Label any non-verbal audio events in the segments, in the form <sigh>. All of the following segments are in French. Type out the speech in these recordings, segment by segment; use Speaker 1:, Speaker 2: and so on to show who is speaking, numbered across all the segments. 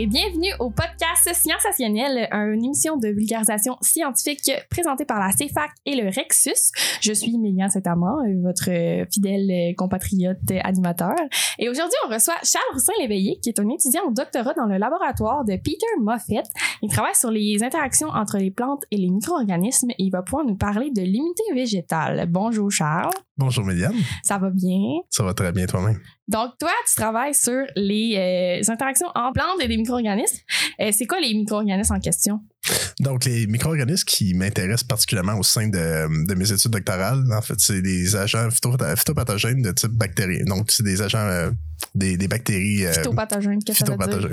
Speaker 1: Et bienvenue au podcast Sciensationnel, une émission de vulgarisation scientifique présentée par la CFAC et le Rexus. Je suis Méliane Saint-Amand, votre fidèle compatriote animateur. Et aujourd'hui, on reçoit Charles Roussin-Léveillé, qui est un étudiant au doctorat dans le laboratoire de Peter Moffett. Il travaille sur les interactions entre les plantes et les micro-organismes et il va pouvoir nous parler de l'immunité végétale. Bonjour Charles.
Speaker 2: Bonjour Méliane.
Speaker 1: Ça va bien?
Speaker 2: Ça va très bien toi-même.
Speaker 1: Donc, toi, tu travailles sur les euh, interactions en plantes et des micro-organismes. Euh, c'est quoi les micro-organismes en question?
Speaker 2: Donc, les micro-organismes qui m'intéressent particulièrement au sein de, de, mes études doctorales, en fait, c'est des agents phytopathogènes de type bactérien. Donc, c'est des agents, euh, des, des, bactéries.
Speaker 1: Euh, phytopathogènes, qu'est-ce que ça veut dire?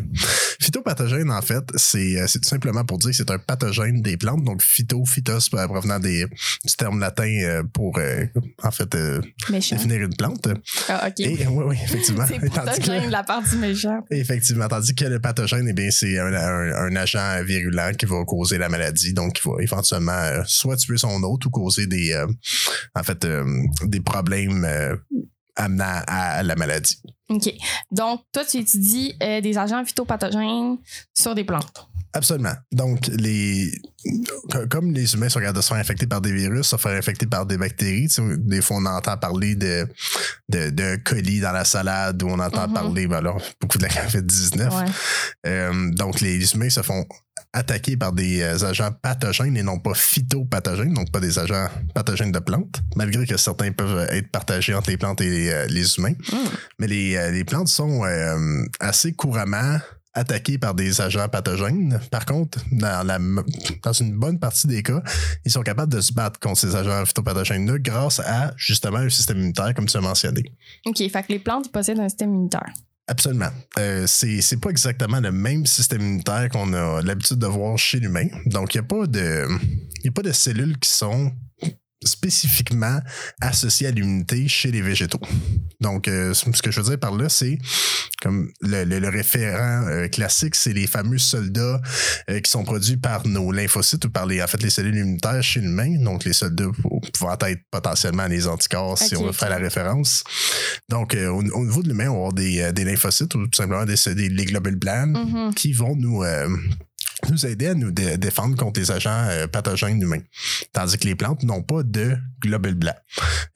Speaker 2: Phytopathogène, en fait, c'est tout simplement pour dire que c'est un pathogène des plantes. Donc, phyto, phytos, provenant des, du terme latin pour, en fait, définir une plante.
Speaker 1: Ah, OK.
Speaker 2: oui, oui, effectivement. <laughs>
Speaker 1: c'est pathogène de la partie méchante.
Speaker 2: Effectivement. Tandis que le pathogène, eh bien, c'est un, un, agent virulent qui va causer la maladie, donc qui va éventuellement euh, soit tuer son hôte ou causer des, euh, en fait, euh, des problèmes amenant à la maladie.
Speaker 1: OK. Donc, toi, tu étudies des agents phytopathogènes sur des plantes.
Speaker 2: Absolument. Donc, les comme les humains sont capables de se faire infecter par des virus, se faire infecter par des bactéries, des fois on entend parler de, de, de colis dans la salade ou on entend mm-hmm. parler, ben alors, beaucoup de la COVID-19. Euh, donc, les humains se font attaquer par des euh, agents pathogènes et non pas phytopathogènes, donc pas des agents pathogènes de plantes, malgré que certains peuvent être partagés entre les plantes et les, euh, humains. Mm. Mais les, les plantes sont assez couramment attaqués par des agents pathogènes. Par contre, dans, la, dans une bonne partie des cas, ils sont capables de se battre contre ces agents phytopathogènes-là grâce à justement un système immunitaire, comme tu as mentionné.
Speaker 1: OK, fait que les plantes possèdent un système immunitaire.
Speaker 2: Absolument. Euh, c'est, pas exactement le même système immunitaire qu'on a l'habitude de voir chez l'humain. Donc, il n'y a pas de. Il a pas de cellules qui sont spécifiquement associé à l'immunité chez les végétaux. Donc, euh, ce que je veux dire par là, c'est comme le, référent euh, classique, c'est les fameux soldats euh, qui sont produits par nos lymphocytes ou par les, en fait, les cellules immunitaires chez l'humain. Donc, les soldats pouvant être potentiellement les anticorps, si on veut faire la référence. Donc, au, niveau de l'humain, on va avoir des, des, lymphocytes ou tout simplement des, des globules blancs mm-hmm. qui vont nous nous aider à nous défendre contre les agents euh, pathogènes humains. Tandis que les plantes n'ont pas de globules blancs.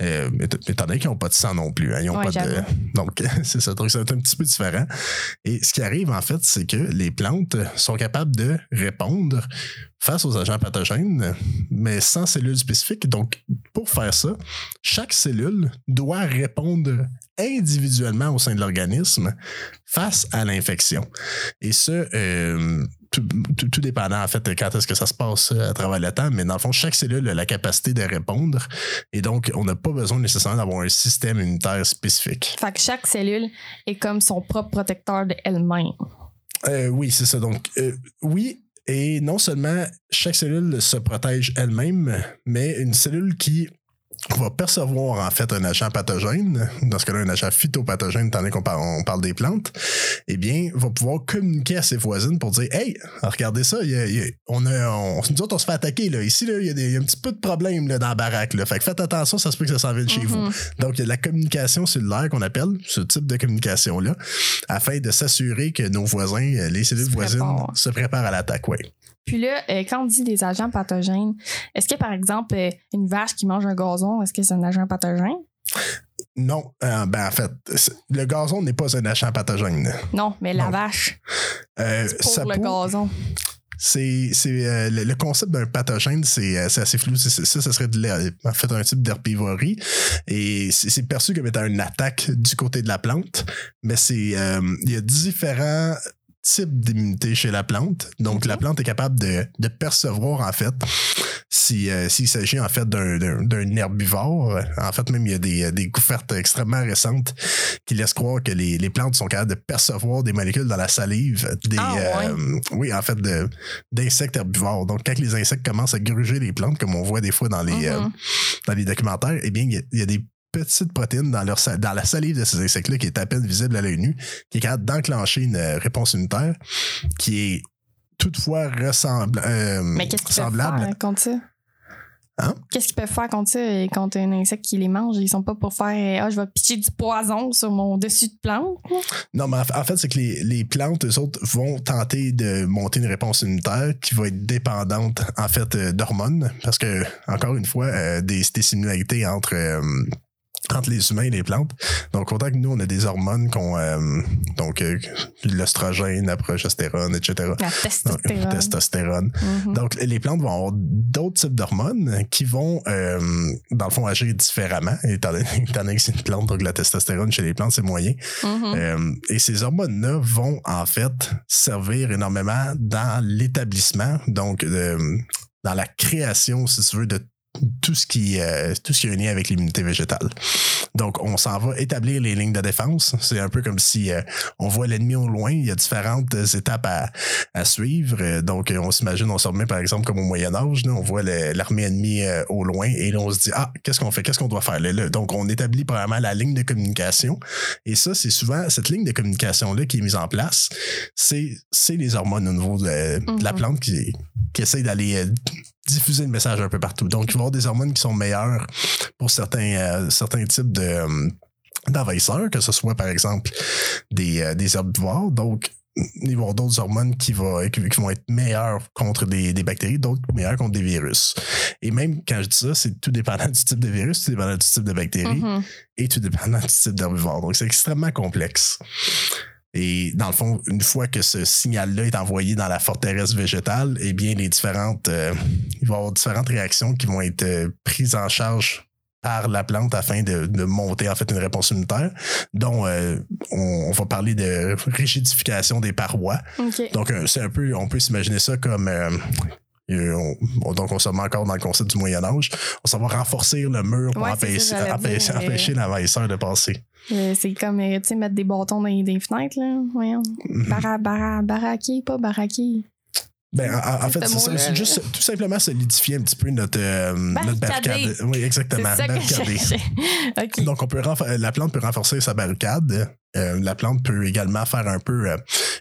Speaker 2: Euh, étant donné qu'ils n'ont pas de sang non plus. Hein, ils ont pas de... <laughs> Donc, <laughs> c'est ça, c'est un petit peu différent. Et ce qui arrive, en fait, c'est que les plantes sont capables de répondre face aux agents pathogènes, mais sans cellules spécifiques. Donc, pour faire ça, chaque cellule doit répondre individuellement au sein de l'organisme face à l'infection. Et ce, euh, tout, tout, dépendant en fait quand est-ce que ça se passe euh, à travers le temps, mais dans le fond, chaque cellule a la capacité de répondre et donc on n'a pas besoin nécessairement d'avoir un système immunitaire spécifique.
Speaker 1: Fait que chaque cellule est comme son propre protecteur de elle-même.
Speaker 2: Euh, oui, c'est ça. Donc, oui, et non seulement chaque cellule se protège elle-même, mais une cellule qui va percevoir en fait un agent pathogène, dans ce cas-là un agent phytopathogène, étant donné qu'on parle, on parle des plantes, eh bien, va pouvoir communiquer à ses voisines pour dire Hey, regardez ça, on a, on, nous autres, on se fait attaquer. Là. Ici, il, y a un petit peu de problème là, dans la baraque. Là. Fait que faites attention, ça se peut que ça s'en vienne chez vous. Mm-hmm. Donc, il y a la communication cellulaire qu'on appelle, ce type de communication-là, afin de s'assurer que nos voisins, les cellules voisines, se préparent à l'attaque. Ouais.
Speaker 1: Puis là, euh, quand on dit des agents pathogènes, est-ce que par exemple, euh, une vache qui mange un gazon, est-ce que c'est un agent pathogène?
Speaker 2: Non, euh, ben en fait, le gazon n'est pas un agent pathogène.
Speaker 1: Non, mais la vache. pour le gazon.
Speaker 2: C'est, le, concept d'un pathogène, c'est, assez flou. ça, ça serait en fait un type d'herbivorie. Et c'est, perçu comme étant une attaque du côté de la plante. Mais c'est il y a différents type d'immunité chez la plante. Donc, la plante est capable de, de percevoir, en fait, si, euh, s'il s'agit, en fait, d'un herbivore. En fait, même, il y a des, des couvertes extrêmement récentes qui laissent croire que les, les, plantes sont capables de percevoir des molécules dans la salive des, ah, euh, oui, en fait, d'insectes herbivores. Donc, quand les insectes commencent à gruger les plantes, comme on voit des fois dans les, euh, mm-hmm. dans les documentaires, eh bien, il y, a des petite protéine dans, leur, dans la salive de ces insectes-là qui est à peine visible à l'œil nu, qui est capable d'enclencher une euh, réponse immunitaire qui est toutefois ressemble, euh,
Speaker 1: Mais qu'est-ce semblable. Faire contre ça?
Speaker 2: Hein?
Speaker 1: Qu'est-ce qu'ils peuvent faire contre ça, euh, contre un insecte qui les mange? Ils sont pas pour faire, euh, ah, je vais pitcher du poison sur mon dessus de plante.
Speaker 2: Non, mais en fa- en fait, c'est que les, les plantes, eux autres, vont tenter de monter une réponse immunitaire qui va être dépendante, en fait, d'hormones. Parce que, encore une fois, euh, des, des similarités entre, euh, entre les humains et les plantes. Donc, autant que nous, on a des hormones qu'on. euh, donc, euh, l'oestrogène, la progestérone, etc.
Speaker 1: La
Speaker 2: Donc,
Speaker 1: testostérone. Mhm.
Speaker 2: Donc, les plantes vont avoir d'autres types d'hormones qui vont, euh, dans le fond, agir différemment, étant donné, <laughs> étant donné que c'est une plante, donc la testostérone chez les plantes, c'est moyen.
Speaker 1: Mhm.
Speaker 2: Euh, et ces hormones-là vont, en fait, servir énormément dans l'établissement, donc euh, dans la création, si tu veux, de tout ce qui euh, tout ce qui un lien avec l'immunité végétale. Donc on s'en va établir les lignes de défense. C'est un peu comme si euh, on voit l'ennemi au loin. Il y a différentes euh, étapes à, à suivre. Euh, Donc on s'imagine, on se remet par exemple comme au Moyen Âge, là, on voit l'armée ennemie euh, au loin et là on se dit ah qu'est-ce qu'on fait, qu'est-ce qu'on doit faire? Là, là? Donc on établit premièrement la ligne de communication et ça c'est souvent cette ligne de communication là qui est mise en place. C'est les hormones au niveau de, de la
Speaker 1: Mhm.
Speaker 2: plante qui qui essayent d'aller euh, diffuser le message un peu partout. Donc, il va y avoir des hormones qui sont meilleures pour certains, euh, certains types de, euh, d'envahisseurs, que ce soit, par exemple, des, euh, des herbivores. Donc, il va y avoir d'autres hormones qui, va, qui, qui vont être meilleures contre des, des bactéries, d'autres meilleures contre des virus. Et même quand je dis ça, c'est tout dépendant du type de virus, tout dépendant du type de bactérie
Speaker 1: Mhm.
Speaker 2: et tout dépendant du type d'herbivore. Donc, c'est extrêmement complexe. Et dans le fond, une fois que ce signal-là est envoyé dans la forteresse végétale, eh bien, les différentes, euh, il va y avoir différentes réactions qui vont être euh, prises en charge par la plante afin de, de monter en fait une réponse immunitaire, dont euh, on, on va parler de rigidification des parois. Donc, euh, c'est un peu, on peut s'imaginer ça comme. euh, on- donc, on se met encore dans le concept du Moyen-Âge. On s'en va renforcer le mur pour
Speaker 1: Ouais,
Speaker 2: empêcher, empêcher,
Speaker 1: euh,
Speaker 2: l'envahisseur de passer.
Speaker 1: Euh, c'est comme, euh, tu sais, mettre des bâtons dans les, les fenêtres, là. Voyons. Bara, bara, baraquer, pas baraquer.
Speaker 2: Ben, en, fait,
Speaker 1: ce
Speaker 2: c'est ça, c'est juste tout simplement solidifier un petit peu notre, euh, notre barricade. Oui, exactement.
Speaker 1: ça que.
Speaker 2: Donc, on peut renfor- la plante peut renforcer sa barricade. Euh, la plante peut également faire un peu, euh,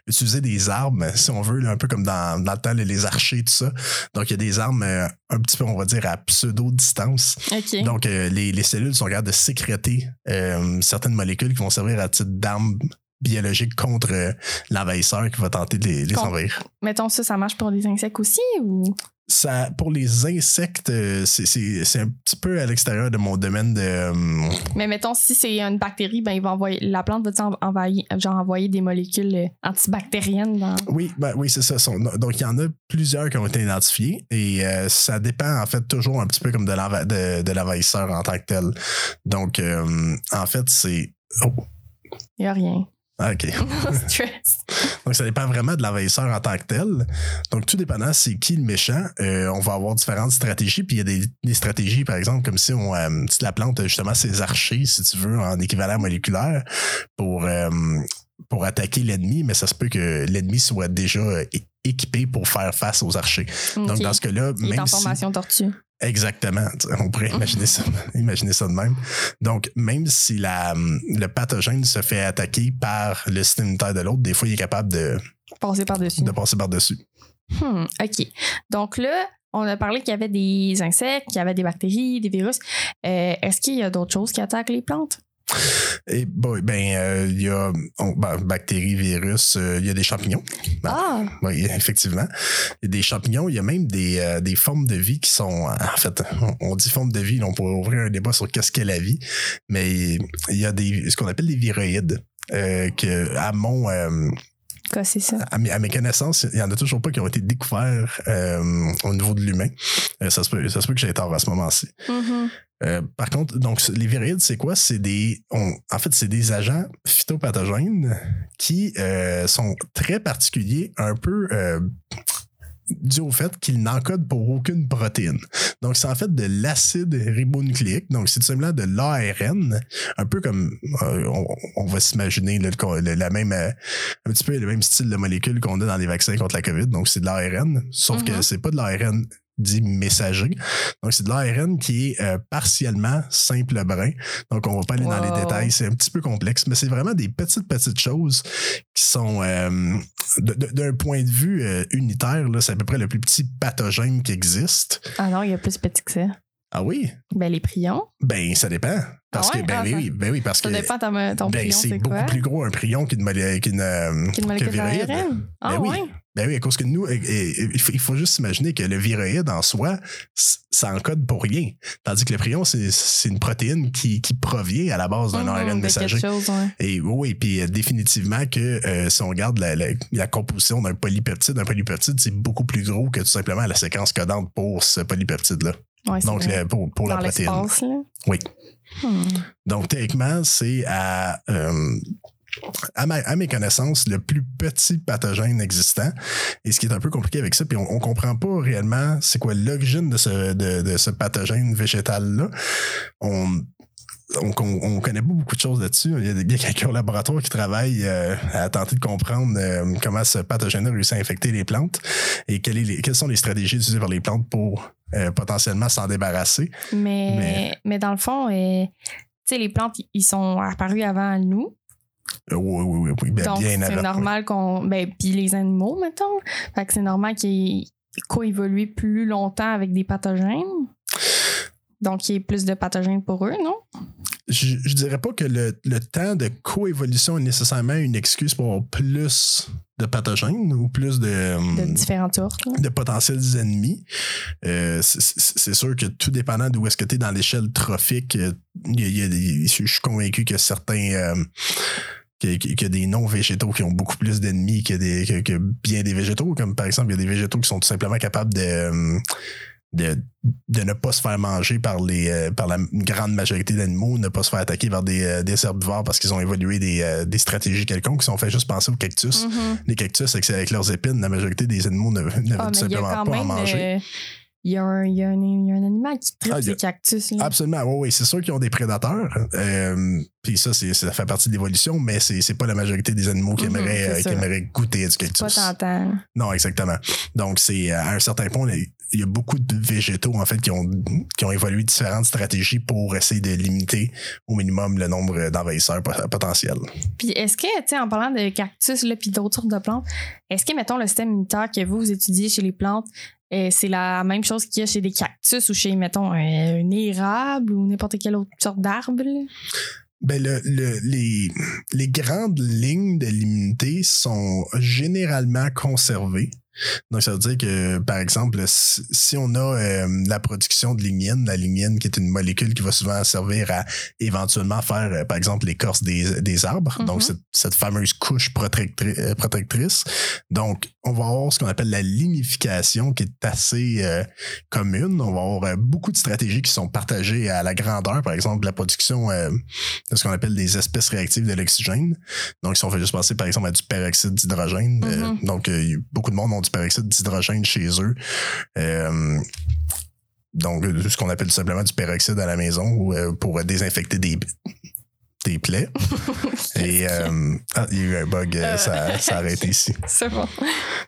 Speaker 2: utiliser des armes, si on veut, là, un peu comme dans, dans le temps, les- les archers, tout ça. Donc, il y a des armes euh, un petit peu, on va dire, à pseudo-distance. Donc, euh, les, les cellules sont capables de sécréter euh, certaines molécules qui vont servir à titre d'armes biologiques contre euh, l'envahisseur qui va tenter de les, envahir.
Speaker 1: Mettons ça, ça marche pour les insectes aussi ou?
Speaker 2: Ça, pour les insectes, euh, c'est- c'est c'est un petit peu à l'extérieur de mon domaine de. euh,
Speaker 1: Mais mettons, si c'est une bactérie, ben, il va envoyer, la plante va envoyer, genre envoyer des molécules antibactériennes dans.
Speaker 2: oui, ben, oui, c'est ça. Donc, il y en a plusieurs qui ont été identifiés et euh, ça dépend, en fait, toujours un petit peu comme de l'enva- de, de l'envahisseur en tant que tel. Donc, euh, en fait, c'est. Oh,
Speaker 1: Il n'y a rien.
Speaker 2: Ah, OK. <laughs> <laughs>
Speaker 1: Stress.
Speaker 2: Donc, ça dépend vraiment de l'envahisseur en tant que tel. Donc, tout dépendant c'est qui le méchant, euh, on va avoir différentes stratégies. Puis, il y a des, des stratégies, par exemple, comme si, on, euh, si la plante a justement ses archers, si tu veux, en équivalent moléculaire pour, euh, pour attaquer l'ennemi, mais ça se peut que l'ennemi soit déjà équipé pour faire face aux archers. Donc, dans ce cas-là,
Speaker 1: Il est en
Speaker 2: même si...
Speaker 1: formation tortue.
Speaker 2: Exactement. On pourrait imaginer ça, <laughs> imaginer ça de même. Donc, même si la, le pathogène se fait attaquer par le système immunitaire de l'autre, des fois, il est capable de,
Speaker 1: Passer par-dessus.
Speaker 2: de passer par-dessus.
Speaker 1: Hmm, OK. Donc là, on a parlé qu'il y avait des insectes, qu'il y avait des bactéries, des virus. Euh, Est-ce qu'il y a d'autres choses qui attaquent les plantes?
Speaker 2: Et bon, ben, euh, il y a on- ben, bactéries, virus, euh, il y a des champignons.
Speaker 1: Ah!
Speaker 2: Oui, effectivement. Il y a des champignons, il y a même des, euh, des formes de vie qui sont. En fait, on, on dit forme de vie, là, on pourrait ouvrir un débat sur qu'est-ce qu'est la vie, mais il y a des, ce qu'on appelle des viroïdes. que à mon
Speaker 1: Quoi, c'est ça?
Speaker 2: à, mes, à mes connaissances, il y en a toujours pas qui ont été découverts euh, au niveau de l'humain. Euh, ça se peut, ça se peut que j'ai tort à ce moment-ci.
Speaker 1: Mhm.
Speaker 2: Euh, par contre, donc les viroïdes, c'est quoi? C'est des, on- en fait, c'est des agents phytopathogènes qui euh, sont très particuliers, un peu euh, dû au fait qu'ils n'encodent pour aucune protéine. Donc, c'est en fait de l'acide ribonucléique. Donc, c'est tout simplement de l'ARN, un peu comme on, on va s'imaginer le- le- la même, un petit peu le même style de molécule qu'on a dans les vaccins contre la COVID. Donc, c'est de l'ARN, sauf que
Speaker 1: Mhm.
Speaker 2: c'est pas de l'ARN dit messager. Donc, c'est de l'ARN qui est euh, partiellement simple brun. Donc, on va pas aller dans les détails. C'est un petit peu complexe, mais c'est vraiment des petites, petites choses qui sont, euh, d'un point de vue euh, unitaire, c'est à peu près le plus petit pathogène qui existe.
Speaker 1: Ah non, il y a plus petit que ça.
Speaker 2: Ah oui?
Speaker 1: Ben, les prions.
Speaker 2: Ben, ça dépend. Parce
Speaker 1: Ah ouais?
Speaker 2: que, ben,
Speaker 1: Ah,
Speaker 2: oui,
Speaker 1: ça-
Speaker 2: ben oui, parce
Speaker 1: Ça
Speaker 2: que.
Speaker 1: dépend ton, ton
Speaker 2: Ben,
Speaker 1: prion,
Speaker 2: c'est beaucoup plus gros un prion qu'une Qu'une que
Speaker 1: molécule
Speaker 2: viroïde.
Speaker 1: ARN? Ah,
Speaker 2: Ben oui.
Speaker 1: ouais.
Speaker 2: Ben oui, à cause que nous, il faut, juste s'imaginer que le viroïde en soi, ça encode pour rien. Tandis que le prion, c'est une protéine qui, qui provient à la base d'un
Speaker 1: Mhm,
Speaker 2: ARN messager.
Speaker 1: quelque chose, ouais.
Speaker 2: Et oui, puis euh, définitivement que euh, si on regarde la, la- la composition d'un polypeptide, un polypeptide, c'est beaucoup plus gros que tout simplement la séquence codante pour ce polypeptide-là.
Speaker 1: Ouais, c'est
Speaker 2: Donc, le- pour, pour la protéine.
Speaker 1: là.
Speaker 2: Oui.
Speaker 1: Hmm.
Speaker 2: Donc, théoriquement, c'est à, euh, à, ma- à mes connaissances le plus petit pathogène existant. Et ce qui est un peu compliqué avec ça, puis on, on comprend pas réellement c'est quoi l'origine de ce, de, de ce pathogène végétal-là. On, on, on, on connaît pas beaucoup de choses là-dessus. Il y a des- quelqu'un au laboratoire qui travaille euh, à tenter de comprendre euh, comment ce pathogène réussit à infecter les plantes et quelles, est les- quelles sont les stratégies utilisées par les plantes pour euh, potentiellement s'en débarrasser.
Speaker 1: Mais,
Speaker 2: Mais-
Speaker 1: mais dans le fond, euh, les plantes, ils sont apparus avant nous.
Speaker 2: Euh, oui, oui, oui, oui, ben,
Speaker 1: donc, c'est normal qu'on. Ben, puis les animaux, mettons. Fait que c'est normal qu'ils coévoluent plus longtemps avec des pathogènes. Donc, il y ait plus de pathogènes pour eux, non?
Speaker 2: je, je dirais pas que le, le temps de coévolution est nécessairement une excuse pour avoir plus de pathogènes ou plus de,
Speaker 1: De différentes sortes. là.
Speaker 2: de potentiels ennemis. Euh, c'est- sûr que tout dépendant d'où est-ce que tu es dans l'échelle trophique, euh, il y a- il y a des- je suis convaincu que certains. euh, qu'il y a- qu'il y a des non-végétaux qui ont beaucoup plus d'ennemis que, des, que, que bien des végétaux. Comme par exemple, il y a des végétaux qui sont tout simplement capables de, hum, de, de ne pas se faire manger par les euh, par la grande majorité d'animaux, ne pas se faire attaquer par des, euh, des herbivores parce qu'ils ont évolué des, euh, des stratégies quelconques. Si on fait juste penser aux cactus,
Speaker 1: Mhm.
Speaker 2: les cactus avec, avec leurs épines, la majorité des animaux ne, ne veulent
Speaker 1: Ah,
Speaker 2: tout simplement pas en manger.
Speaker 1: euh, il y, a un, il, y a un, il y a un animal qui traite
Speaker 2: Ah,
Speaker 1: ces cactus. Là.
Speaker 2: Absolument, oui, oui. C'est sûr qu'ils ont des prédateurs. Euh, Puis ça, ça fait partie de l'évolution, mais c'est, pas la majorité des animaux qui,
Speaker 1: Mhm,
Speaker 2: aimeraient, euh, qui aimeraient goûter du
Speaker 1: Pas
Speaker 2: cactus.
Speaker 1: tentant.
Speaker 2: Non, exactement. Donc, c'est euh, à un certain point, il y a beaucoup de végétaux, en fait, qui ont, qui ont évolué différentes stratégies pour essayer de limiter au minimum le nombre d'envahisseurs pot- potentiels.
Speaker 1: Puis est-ce que, tu sais, en parlant de cactus là, puis d'autres sortes de plantes, est-ce que, mettons, le système immunitaire que vous, vous étudiez chez les plantes, euh, c'est la même chose qu'il y a chez des cactus ou chez, mettons, un, érable ou n'importe quelle autre sorte d'arbre?
Speaker 2: Ben le- les, les grandes lignes de l'immunité sont généralement conservées. Donc, ça veut dire que, par exemple, si, on a euh, la production de lignine, la lignine qui est une molécule qui va souvent servir à éventuellement faire, euh, par exemple, l'écorce des, des arbres,
Speaker 1: Mhm.
Speaker 2: donc cette, cette fameuse couche protectri- euh, protectrice. Donc, on va avoir ce qu'on appelle la lignification qui est assez euh, commune. On va avoir beaucoup de stratégies qui sont partagées à la grandeur, par exemple, la production de ce qu'on appelle des espèces réactives de l'oxygène. Donc, si on fait juste penser, par exemple, à du peroxyde d'hydrogène,
Speaker 1: Mhm.
Speaker 2: donc beaucoup de monde ont du peroxyde d'hydrogène chez eux. Euh, donc, ce qu'on appelle tout simplement du peroxyde à la maison euh, pour désinfecter des, des plaies. <laughs> Et euh, ah, il y a eu un bug, euh, ça, ça a arrêté ici. <laughs>
Speaker 1: C'est bon.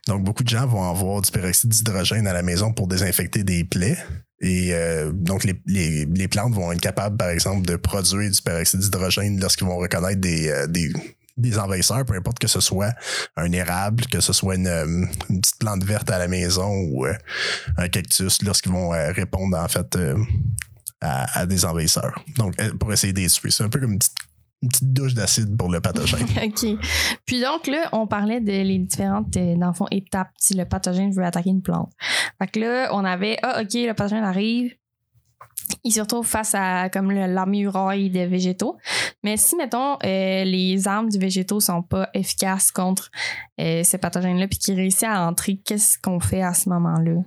Speaker 2: Donc, beaucoup de gens vont avoir du peroxyde d'hydrogène à la maison pour désinfecter des plaies. Et euh, donc, les, les, les plantes vont être capables, par exemple, de produire du peroxyde d'hydrogène lorsqu'ils vont reconnaître des, des, des envahisseurs, peu importe que ce soit un érable, que ce soit une, euh, petite plante verte à la maison ou euh, un cactus, lorsqu'ils vont euh, répondre, en fait, à, des envahisseurs. Donc, pour essayer de. C'est un peu comme une petite, douche d'acide pour le pathogène. <laughs>
Speaker 1: OK. Puis donc, là, on parlait de les différentes, dans fond, étapes si le pathogène veut attaquer une plante. Fait que là, on avait, ah, OK, le pathogène arrive. Il se retrouve face à comme la muraille des végétaux. Mais si, mettons, euh, les armes du végétaux sont pas efficaces contre euh, ce pathogène-là, puis qu'il réussit à entrer, qu'est-ce qu'on fait à ce moment-là?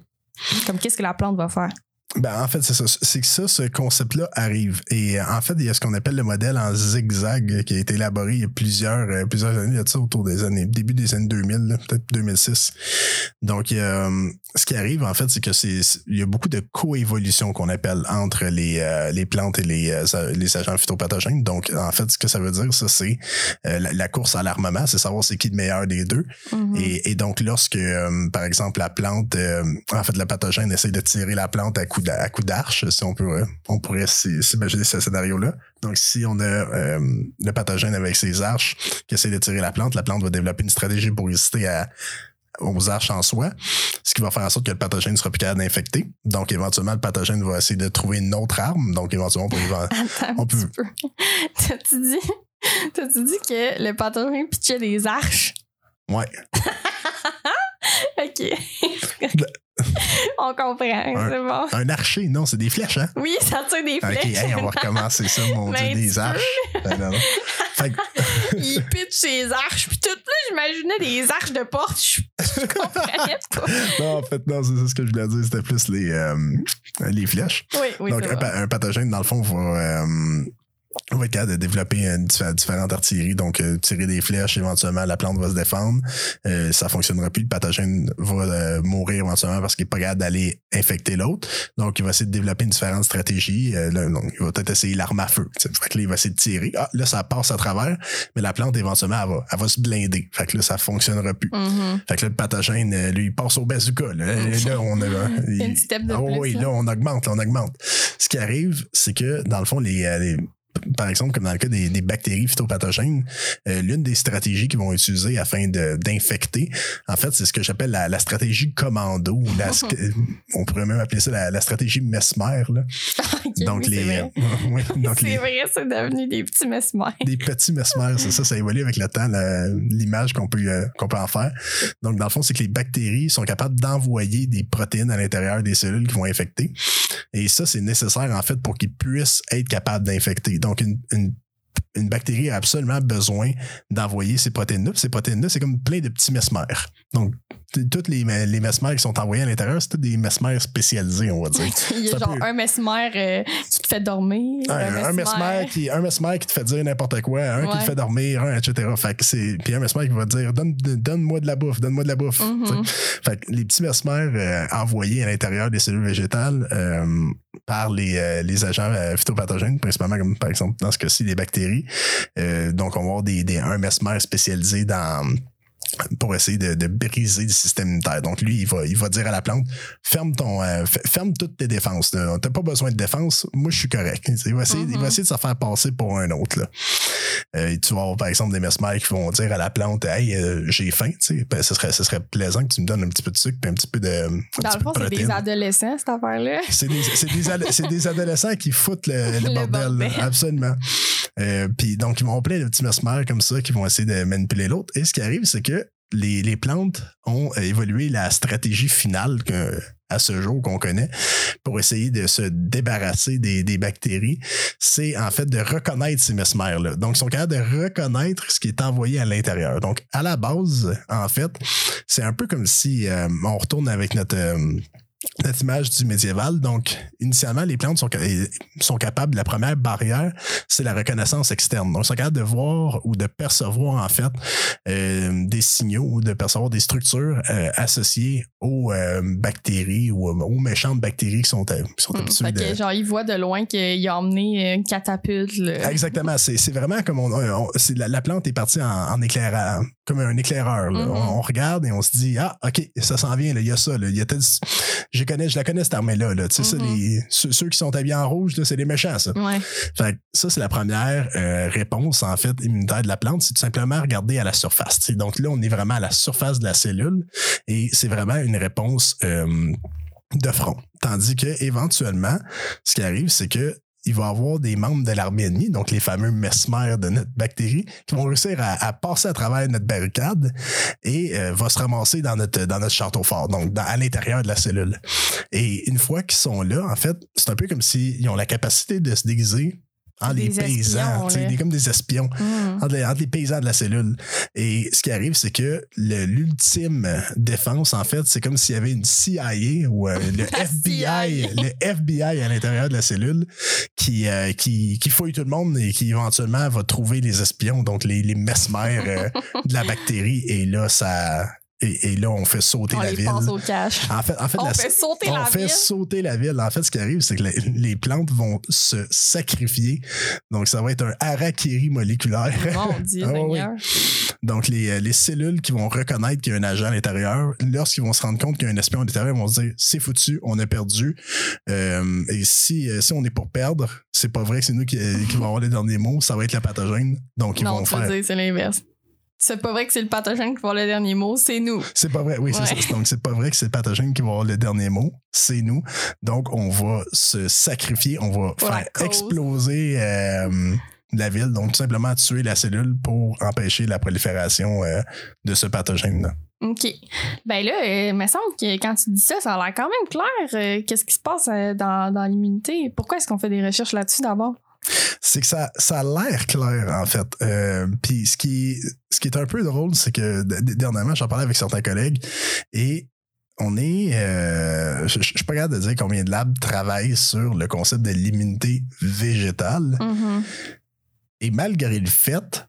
Speaker 1: Comme qu'est-ce que la plante va faire?
Speaker 2: Ben, en fait, c'est ça. C'est que ça, ce concept-là arrive. Et euh, en fait, il y a ce qu'on appelle le modèle en zigzag qui a été élaboré il y a plusieurs, euh, plusieurs années, il y a de ça autour des années, début des années 2000, là, peut-être 2006. Donc, euh, ce qui arrive, en fait, c'est que c'est, il y a beaucoup de coévolution qu'on appelle entre les, euh, les plantes et les, euh, les agents phytopathogènes. Donc, en fait, ce que ça veut dire, ça, c'est euh, la, la course à l'armement, c'est savoir c'est qui le meilleur des deux.
Speaker 1: Mhm.
Speaker 2: Et, et donc, lorsque, euh, par exemple, la plante, euh, en fait, le pathogène essaie de tirer la plante à coup d'a- à coup d'arche, si on peut, on pourrait s'imaginer ce scénario-là. Donc, si on a euh, le pathogène avec ses arches qui essaie de tirer la plante, la plante va développer une stratégie pour résister à, aux arches en soi, ce qui va faire en sorte que le pathogène sera plus capable d'infecter. Donc, éventuellement, le pathogène va essayer de trouver une autre arme. Donc, éventuellement, on peut, <laughs>
Speaker 1: Attends,
Speaker 2: on peut-. <laughs>
Speaker 1: T'as-tu dit, t'as-tu dit que le pathogène pitchait des arches?
Speaker 2: ouais, <laughs>
Speaker 1: OK. <laughs> on comprend, c'est bon.
Speaker 2: un archer, non, c'est des flèches, hein?
Speaker 1: Oui, ça tire des
Speaker 2: Ok,
Speaker 1: flèches.
Speaker 2: hey, on va recommencer ça, mon <laughs>
Speaker 1: Ben,
Speaker 2: dieu,
Speaker 1: tu
Speaker 2: des arches. Ben, non, non. Fait que- <laughs>
Speaker 1: il pitch ses arches. Puis tout plus, j'imaginais des arches de porte. Je, je comprenais pas.
Speaker 2: non, en fait, non, c'est ça ce que je voulais dire, c'était plus les, euh, les flèches.
Speaker 1: Oui, oui,
Speaker 2: Donc, un pathogène, dans le fond, va, euh, va être capable de développer euh, diffé- différentes artilleries. Donc, euh, tirer des flèches, éventuellement, la plante va se défendre. Euh, ça fonctionnera plus. Le pathogène va euh, mourir éventuellement parce qu'il n'est pas capable d'aller infecter l'autre. Donc, il va essayer de développer une différente stratégie. Euh, là, donc, il va peut-être essayer l'arme à feu. Fait que là, il va essayer de tirer. Ah, là, ça passe à travers, mais la plante, éventuellement, elle va, elle va se blinder. Fait que là, ça fonctionnera plus.
Speaker 1: Mhm.
Speaker 2: Fait que là, le pathogène, euh, lui, il passe au bazooka. Là, là on a. <laughs> il-
Speaker 1: Une step de plus.
Speaker 2: oui,
Speaker 1: là.
Speaker 2: là, on augmente, là, on augmente. Ce qui arrive, c'est que, dans le fond, les, les- par exemple, comme dans le cas des, des bactéries phytopathogènes, euh, l'une des stratégies qu'ils vont utiliser afin d'infecter, en fait, c'est ce que j'appelle la, la stratégie commando. ou la sc- <laughs> on pourrait même appeler ça la, la stratégie mesmer. Là. <laughs> Donc,
Speaker 1: oui,
Speaker 2: les,
Speaker 1: c'est vrai. <laughs>
Speaker 2: oui, donc
Speaker 1: C'est
Speaker 2: les,
Speaker 1: vrai, c'est devenu des petits mesmères.
Speaker 2: des petits mesmères, c'est ça, ça évolue avec le temps, l'image qu'on peut, euh, qu'on peut en faire. Donc, dans le fond, c'est que les bactéries sont capables d'envoyer des protéines à l'intérieur des cellules qui vont infecter. Et ça, c'est nécessaire, en fait, pour qu'ils puissent être capables d'infecter. Donc, une, une, une bactérie a absolument besoin d'envoyer ces protéines-là. Ces protéines-là, c'est comme plein de petits mesmères. Donc, toutes les, les mesmères qui sont envoyées à l'intérieur, c'est toutes des mesmères spécialisées, on va dire. <laughs>
Speaker 1: Il y a genre
Speaker 2: peu-
Speaker 1: un mesmer euh, qui te fait dormir.
Speaker 2: Un, un mesmer qui, un mesmer qui te fait dire n'importe quoi, un qui te fait dormir, un, etc. Fait que c'est, puis un mesmer qui va te dire donne, donne-moi de la bouffe, donne-moi de la bouffe.
Speaker 1: Mhm.
Speaker 2: sais. Fait que les petits mesmères euh, envoyés à l'intérieur des cellules végétales euh, par les, euh, les agents euh, phytopathogènes, principalement comme par exemple dans ce cas-ci les bactéries. Euh, donc on va avoir des, des, un mesmer spécialisé dans pour essayer de, de briser le système immunitaire. Donc lui, il va, il va dire à la plante, ferme ton, euh, ferme toutes tes défenses. T'as pas besoin de défense. Moi, je suis correct. Il va essayer, il va
Speaker 1: Mhm.
Speaker 2: essayer de se faire passer pour un autre. Là. Euh, et tu vas avoir, par exemple, des mesmères qui vont dire à la plante, hey, euh, j'ai faim. Ben, ce serait, ce serait plaisant que tu me donnes un petit peu de sucre puis un petit peu de.
Speaker 1: Dans le fond, c'est des adolescents, cette affaire-là.
Speaker 2: C'est des, adolescents qui foutent le, <laughs> le
Speaker 1: Le
Speaker 2: bordel, là.
Speaker 1: bordel.
Speaker 2: absolument. Euh, puis donc, ils vont plein de petits mesmères comme ça qui vont essayer de manipuler l'autre. Et ce qui arrive, c'est que les, plantes ont euh, évolué la stratégie finale à ce jour qu'on connaît pour essayer de se débarrasser des, bactéries. C'est en fait de reconnaître ces mesmères-là. Donc, ils sont capables de reconnaître ce qui est envoyé à l'intérieur. Donc, à la base, en fait, c'est un peu comme si euh, on retourne avec notre... notre image du médiéval. Donc, initialement, les plantes sont, sont capables, la première barrière, c'est la reconnaissance externe. Donc, ils sont capables de voir ou de percevoir, en fait, euh, des signaux ou de percevoir des structures euh, associées aux euh, bactéries ou aux, méchantes bactéries qui sont, qui sont
Speaker 1: Hmm.
Speaker 2: habituées
Speaker 1: Fait
Speaker 2: de...
Speaker 1: que, genre, ils voient de loin qu'il a emmené une catapulte. là.
Speaker 2: Exactement. C'est, vraiment comme on, la, la plante est partie en, en éclairant, comme un éclaireur. là.
Speaker 1: Mhm.
Speaker 2: on, on regarde et on se dit ah ok ça s'en vient il y a ça là, il y a tel, je connais je la connais cette armée là, ça,
Speaker 1: Mhm.
Speaker 2: les ceux, ceux qui sont habillés en rouge c'est les méchants ça.
Speaker 1: Ouais.
Speaker 2: Fait que ça c'est la première euh, réponse en fait immunitaire de la plante, c'est tout simplement regarder à la surface. Donc là on est vraiment à la surface de la cellule et c'est vraiment une réponse euh, de front. Tandis que éventuellement, ce qui arrive, c'est que il va avoir des membres de l'armée ennemie, donc les fameux mesmères de notre bactérie, qui vont réussir à, passer à travers notre barricade et euh, va se ramasser dans notre, château fort, donc à l'intérieur de la cellule. Et une fois qu'ils sont là, en fait, c'est un peu comme s'ils ont la capacité de se déguiser en
Speaker 1: Des
Speaker 2: les paysans,
Speaker 1: espions,
Speaker 2: des- comme des espions
Speaker 1: Hmm.
Speaker 2: entre les, entre les paysans de la cellule. Et ce qui arrive, c'est que l'ultime défense, en fait, c'est comme s'il y avait une CIA ou euh, <laughs> le FBI, le FBI à l'intérieur de la cellule qui, euh, qui, qui fouille tout le monde et qui éventuellement va trouver les espions, donc les, les mesmères euh, de la bactérie. Et là, ça. Et, et là, on fait sauter
Speaker 1: On
Speaker 2: la
Speaker 1: les
Speaker 2: ville.
Speaker 1: passe au cash.
Speaker 2: En fait, en fait,
Speaker 1: On
Speaker 2: la-
Speaker 1: fait sauter
Speaker 2: on
Speaker 1: la
Speaker 2: fait
Speaker 1: ville.
Speaker 2: sauter la ville. En fait, ce qui arrive, c'est que les, les plantes vont se sacrifier. Donc, ça va être un harakiri moléculaire.
Speaker 1: Mon Dieu, <laughs>
Speaker 2: Ah, oui. Donc, les, euh, les cellules qui vont reconnaître qu'il y a un agent à l'intérieur, lorsqu'ils vont se rendre compte qu'il y a un espion à l'intérieur, ils vont se dire c'est foutu, on a perdu. Euh, et si, euh, si on est pour perdre, c'est pas vrai que c'est nous qui, qui vont avoir les derniers mots, ça va être la pathogène. Donc, ils
Speaker 1: Non,
Speaker 2: vont faire.
Speaker 1: dire, c'est l'inverse. C'est pas vrai que c'est le pathogène qui va avoir le dernier mot, c'est nous.
Speaker 2: C'est pas vrai, oui, c'est ça. Donc, c'est pas vrai que c'est le pathogène qui va avoir le dernier mot, c'est nous. Donc, on va se sacrifier, on va
Speaker 1: Pour
Speaker 2: faire exploser euh, la ville, donc tout simplement tuer la cellule pour empêcher la prolifération euh, de ce pathogène-là.
Speaker 1: OK. Ben là, euh, il me semble que quand tu dis ça, ça a l'air quand même clair. Qu'est-ce qui se passe dans, dans l'immunité? Pourquoi est-ce qu'on fait des recherches là-dessus d'abord?
Speaker 2: C'est que ça, ça a l'air clair, en fait. Euh, Puis ce qui, ce qui est un peu drôle, c'est que dernièrement, j'en parlais avec certains collègues et on est. euh, je je suis pas capable de dire combien de labs travaillent sur le concept de l'immunité végétale.
Speaker 1: Mhm.
Speaker 2: Et malgré le fait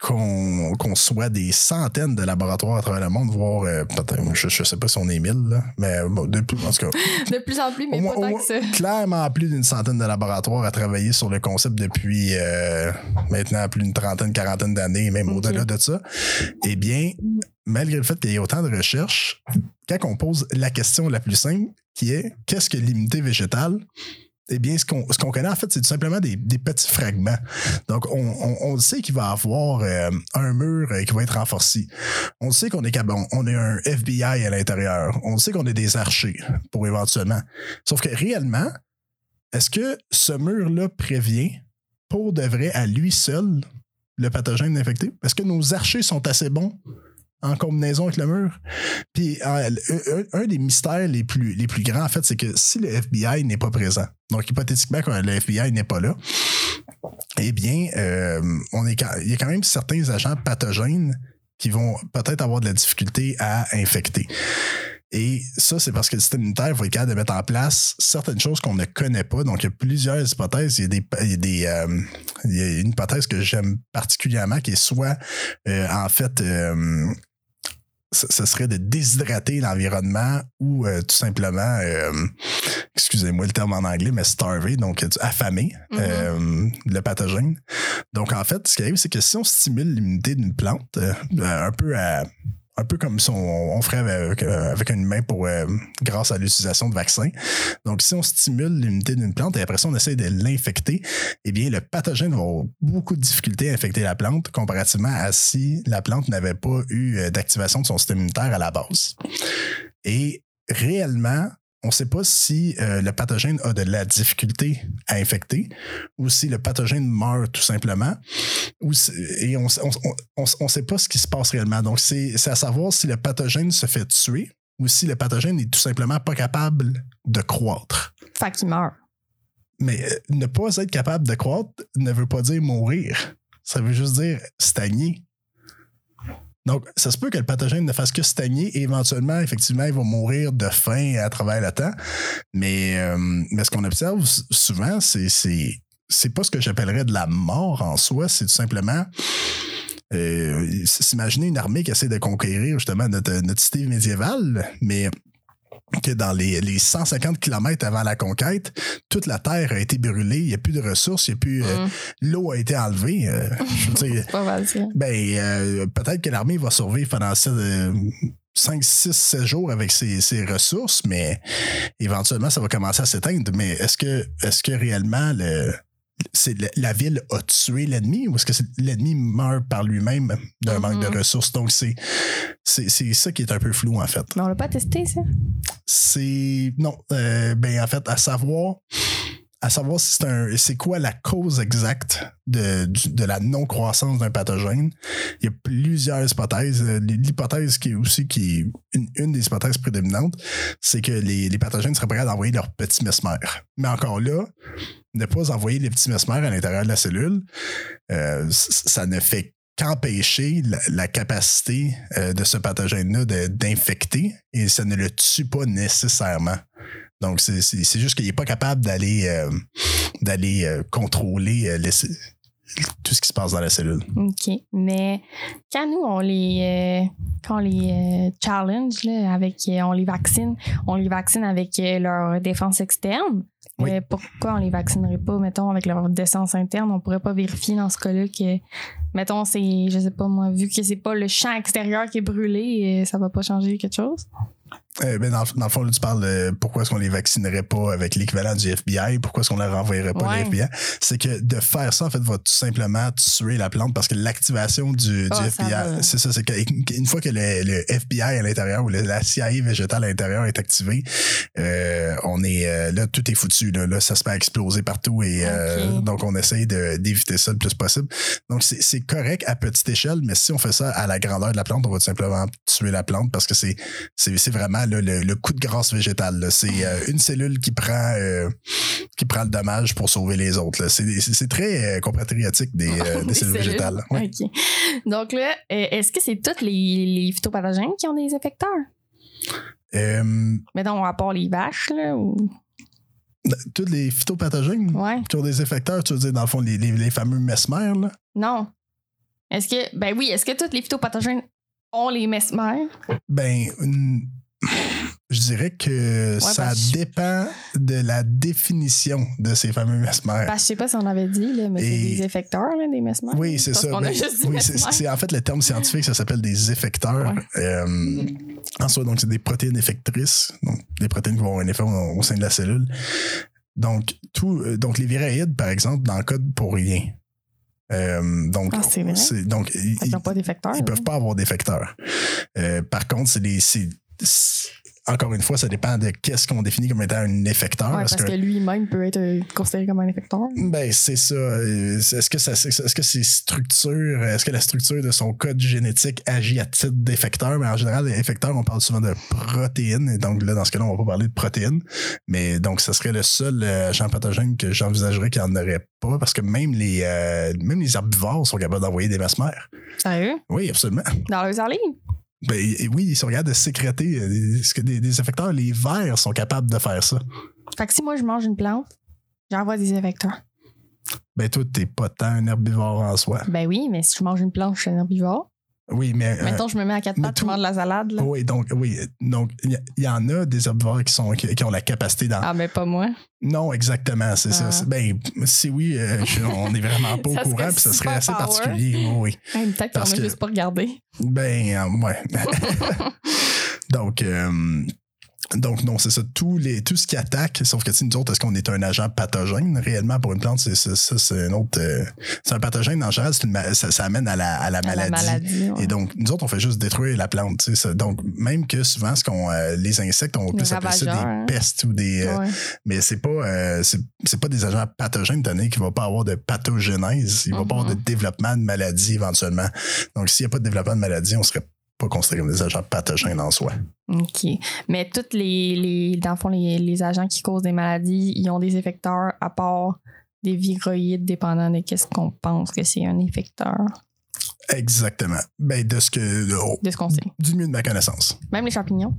Speaker 2: qu'on soit des centaines de laboratoires à travers le monde, voire euh, peut-être, je, je sais pas si on est mille, là, mais bon, de plus, en tout cas, <laughs>
Speaker 1: De plus en plus, mais
Speaker 2: moins-
Speaker 1: pas tant que ça.
Speaker 2: clairement plus d'une centaine de laboratoires à travailler sur le concept depuis euh, maintenant plus d'une trentaine, quarantaine d'années, même au-delà de ça. Eh bien, malgré le fait qu'il y ait autant de recherches, quand on pose la question la plus simple, qui est qu'est-ce que l'immunité végétale? Eh bien, ce qu'on ce qu'on connaît, en fait, c'est tout simplement des, des petits fragments. Donc, on, on, on sait qu'il va avoir euh, un mur euh, qui va être renforcé. On sait qu'on est on, a un FBI à l'intérieur. On sait qu'on a des archers pour éventuellement. Sauf que réellement, est-ce que ce mur-là prévient pour de vrai à lui seul le pathogène infecté? Est-ce que nos archers sont assez bons en combinaison avec le mur? Puis euh, un, des mystères les plus, grands, en fait, c'est que si le FBI n'est pas présent, donc hypothétiquement, quand le FBI n'est pas là, eh bien, euh, il y a quand même certains agents pathogènes qui vont peut-être avoir de la difficulté à infecter. Et ça, c'est parce que le système immunitaire va être capable de mettre en place certaines choses qu'on ne connaît pas. Donc, il y a plusieurs hypothèses. Il y a, des, il y a, des, euh, il y a une hypothèse que j'aime particulièrement qui est soit, euh, en fait, euh, ce serait de déshydrater l'environnement ou euh, tout simplement, euh, excusez-moi le terme en anglais, mais starver, donc affamer
Speaker 1: Mhm.
Speaker 2: euh, le pathogène. Donc, en fait, ce qui arrive, c'est que si on stimule l'immunité d'une plante, un peu à un peu comme si on, ferait avec, euh, un humain pour euh, grâce à l'utilisation de vaccins. Donc, si on stimule l'immunité d'une plante et après ça, on essaie de l'infecter, eh bien, le pathogène va avoir beaucoup de difficultés à infecter la plante comparativement à si la plante n'avait pas eu euh, d'activation de son système immunitaire à la base. Et réellement, on ne sait pas si euh, le pathogène a de la difficulté à infecter ou si le pathogène meurt tout simplement. Ou si- et on ne sait pas ce qui se passe réellement. Donc, c'est c'est à savoir si le pathogène se fait tuer ou si le pathogène est tout simplement pas capable de croître.
Speaker 1: Fait qu'il meurt.
Speaker 2: Mais euh, ne pas être capable de croître ne veut pas dire mourir. Ça veut juste dire stagner. Donc, ça se peut que le pathogène ne fasse que stagner et éventuellement, effectivement, il va mourir de faim à travers le temps. Mais, euh, mais ce qu'on observe souvent, c'est c'est c'est pas ce que j'appellerais de la mort en soi, c'est tout simplement euh, s'imaginer une armée qui essaie de conquérir justement notre, notre cité médiévale, mais que dans les, les 150 km avant la conquête, toute la terre a été brûlée, il n'y a plus de ressources, il n'y a plus. euh,
Speaker 1: Mm.
Speaker 2: L'eau a été enlevée. euh, <laughs> je veux dire,
Speaker 1: C'est pas mal ça.
Speaker 2: ben, euh, peut-être que l'armée va survivre pendant 5, 6, 7 jours avec ses, ses ressources, mais éventuellement, ça va commencer à s'éteindre. Mais est-ce que, est-ce que réellement le, c'est la, la ville a tué l'ennemi ou est-ce que c'est- l'ennemi meurt par lui-même d'un manque de ressources? Donc, c'est, c'est, c'est ça qui est un peu flou, en fait.
Speaker 1: Mais on l'a pas testé, ça?
Speaker 2: C'est. Non. euh, ben, en fait, à savoir. À savoir si c'est. C'est quoi la cause exacte de, la non-croissance d'un pathogène. Il y a plusieurs hypothèses. Euh, L'hypothèse qui est aussi qui une, des hypothèses prédominantes, c'est que les, pathogènes seraient prêts à envoyer leurs petits mesmères. Mais encore là, ne pas envoyer les petits mesmères à l'intérieur de la cellule, euh, ça ne fait qu'empêcher la, capacité euh, de ce pathogène-là d'infecter et ça ne le tue pas nécessairement. Donc, c'est- juste qu'il n'est pas capable d'aller euh, d'aller euh, contrôler euh, les- tout ce qui se passe dans la cellule.
Speaker 1: OK. Mais quand nous, on les, quand on les challenge, là, avec, on les vaccine, on les vaccine avec leur défense externe.
Speaker 2: Oui.
Speaker 1: Pourquoi on les vaccinerait pas, mettons, avec leur défense interne? On pourrait pas vérifier dans ce cas-là que, mettons, c'est, je sais pas moi, vu que c'est pas le champ extérieur qui est brûlé, ça va pas changer quelque chose?
Speaker 2: Euh, ben dans, dans le fond, là, tu parles de pourquoi est-ce qu'on les vaccinerait pas avec l'équivalent du FBI, pourquoi est-ce qu'on les renvoyerait pas à
Speaker 1: Ouais.
Speaker 2: l'FBI. C'est que de faire ça, en fait, va tout simplement tuer la plante parce que l'activation du, du
Speaker 1: Ah,
Speaker 2: FBI, c'est ça, c'est qu'une fois que le, le FBI à l'intérieur ou le- la CIA végétale à l'intérieur est activée, euh, on est euh, là, tout est foutu. Là, Là, ça se à exploser partout et euh, donc on essaye d'éviter ça le plus possible. Donc c'est correct à petite échelle, mais si on fait ça à la grandeur de la plante, on va tout simplement tuer la plante parce que c'est vraiment là, le, le coup de grâce végétale. C'est euh, une cellule qui prend euh, qui prend le dommage pour sauver les autres. C'est très euh, compatriotique des, <laughs> des
Speaker 1: Des
Speaker 2: cellules végétales. Ouais.
Speaker 1: Donc là, est-ce que c'est tous les, les phytopathogènes qui ont des effecteurs? Mettons, à part les vaches, là, ou...
Speaker 2: tous les phytopathogènes
Speaker 1: Ouais.
Speaker 2: qui ont des effecteurs, tu veux dire, dans le fond, les, les, les fameux mesmères, là?
Speaker 1: Non. Est-ce que... Ben oui, est-ce que tous les phytopathogènes ont les mesmères?
Speaker 2: Ben, je dirais que ça dépend de la définition de ces fameux mesmères.
Speaker 1: Que je sais pas si on avait dit, là, mais
Speaker 2: Et-
Speaker 1: c'est des effecteurs, là, des mesmères.
Speaker 2: Oui, c'est ça.
Speaker 1: dit
Speaker 2: oui, c'est en fait le terme scientifique, ça s'appelle des effecteurs. Euh, en soi, donc c'est des protéines effectrices, donc des protéines qui vont avoir un effet au, sein de la cellule. Donc, tout, euh, donc les viroïdes, par exemple, n'encodent pour rien. Euh, donc,
Speaker 1: Ah, c'est
Speaker 2: donc ils,
Speaker 1: n'ont pas
Speaker 2: ils peuvent pas avoir d'effecteurs. Euh, par contre, c'est des. Encore une fois, ça dépend de qu'est-ce qu'on définit comme étant un effecteur.
Speaker 1: Ouais, parce que, lui-même peut être euh, considéré comme un effecteur.
Speaker 2: Ben, c'est ça. Euh, Est-ce que ça, est-ce que c'est structure, est-ce que la structure de son code génétique agit à titre d'effecteur? Mais en général, les effecteurs, on parle souvent de protéines. Et donc, là, dans ce cas-là, on va pas parler de protéines. Mais donc, ce serait le seul euh, agent pathogène que j'envisagerais qu'il n'y en aurait pas parce que même les, euh, même les herbivores sont capables d'envoyer des mesmères.
Speaker 1: Sérieux?
Speaker 2: Oui, absolument.
Speaker 1: Dans leurs salive?
Speaker 2: Ben, et oui, ils sont capables de sécréter. euh, des- ce que des, des effecteurs, les vers sont capables de faire ça.
Speaker 1: Fait que si moi je mange une plante, j'envoie des effecteurs.
Speaker 2: Ben, toi, t'es pas tant un herbivore en soi.
Speaker 1: Ben oui, mais si je mange une plante, je suis un herbivore.
Speaker 2: Oui, mais. euh,
Speaker 1: Mettons, je me mets à quatre pattes,
Speaker 2: tout-
Speaker 1: je mange de la salade. Là.
Speaker 2: Oui, donc, oui. Donc, il y, en a des herbivores qui, sont, qui, qui ont la capacité d'en.
Speaker 1: Ah, mais pas moi.
Speaker 2: Non, exactement, c'est ça.
Speaker 1: Ah.
Speaker 2: Ben, si oui, euh, on est vraiment pas au <laughs> courant, puis ça serait assez
Speaker 1: power.
Speaker 2: particulier. Oui, oui. <laughs>
Speaker 1: Peut-être qu'on
Speaker 2: Parce
Speaker 1: a
Speaker 2: que-
Speaker 1: juste pas regardé.
Speaker 2: Ben, euh, ouais. <laughs> donc, euh, donc, non, c'est ça. Tous les, tout ce qui attaque, sauf que, tu sais, nous autres, est-ce qu'on est un agent pathogène réellement pour une plante? C'est c'est- un autre. euh, c'est un pathogène, en général, c'est une ça, ça amène à la, à la
Speaker 1: À
Speaker 2: maladie.
Speaker 1: La maladie. ouais.
Speaker 2: Et donc, nous autres, on fait juste détruire la plante. tu sais, ça. Donc, même que souvent, ce qu'on, euh, les insectes, on va plus appeler ça des
Speaker 1: hein.
Speaker 2: pestes ou des. euh,
Speaker 1: Ouais.
Speaker 2: Mais c'est pas, euh, c'est, c'est pas des agents pathogènes, étant donné qu'il va pas avoir de pathogénèse. Il va pas avoir de
Speaker 1: Mhm.
Speaker 2: développement de maladie éventuellement. Donc, s'il n'y a pas de développement de maladie, on serait pas considéré comme des agents pathogènes en soi.
Speaker 1: OK. Mais tous les, les, dans le fond, les, les agents qui causent des maladies, ils ont des effecteurs à part des viroïdes, dépendant de qu'est-ce qu'on pense que c'est un effecteur,
Speaker 2: Exactement. Ben, de ce que. oh,
Speaker 1: de ce qu'on sait.
Speaker 2: du mieux de ma connaissance.
Speaker 1: Même les champignons.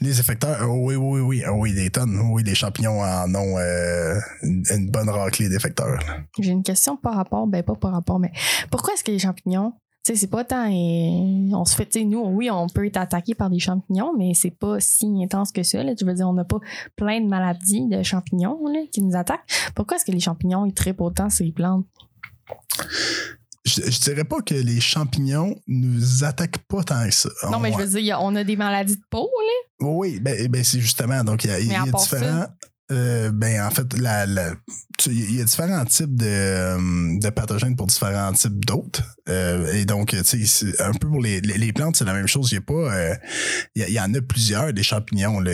Speaker 2: Les effecteurs, oh oui, oui, oui, oh oui, des tonnes. Oui, les champignons en ont euh, une, une bonne raclée d'effecteurs.
Speaker 1: J'ai une question par rapport, ben pas par rapport, mais pourquoi est-ce que les champignons, sais, c'est pas tant. euh, on se fait, tu sais, nous, oui, on peut être attaqué par des champignons, mais c'est pas si intense que ça. Là. Tu veux dire, on n'a pas plein de maladies de champignons là, qui nous attaquent. Pourquoi est-ce que les champignons, ils trippent autant sur les plantes?
Speaker 2: Je, je dirais pas que les champignons nous attaquent pas tant que ça.
Speaker 1: Non, mais je veux dire, on a des maladies de peau, là.
Speaker 2: Oui, ben, ben c'est justement. Donc, il y a, y a différents. euh, ben, en fait, la, la- il y a différents types de, euh, de pathogènes pour différents types d'hôtes. Euh, et donc, tu sais, un peu pour les, les, plantes, c'est la même chose. Il y a pas. euh, il y, en a plusieurs des champignons, là,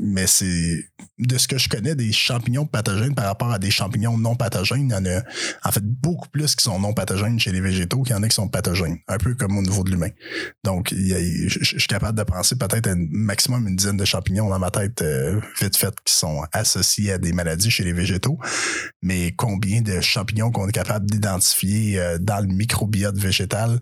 Speaker 2: mais c'est. De ce que je connais des champignons pathogènes par rapport à des champignons non pathogènes, il y en a en fait beaucoup plus qui sont non pathogènes chez les végétaux qu'il y en a qui sont pathogènes. Un peu comme au niveau de l'humain. Donc, je, suis capable de penser peut-être un maximum une dizaine de champignons dans ma tête, vite fait, qui sont associés à des maladies chez les végétaux. Mais combien de champignons qu'on est capable d'identifier euh, dans le microbiote végétal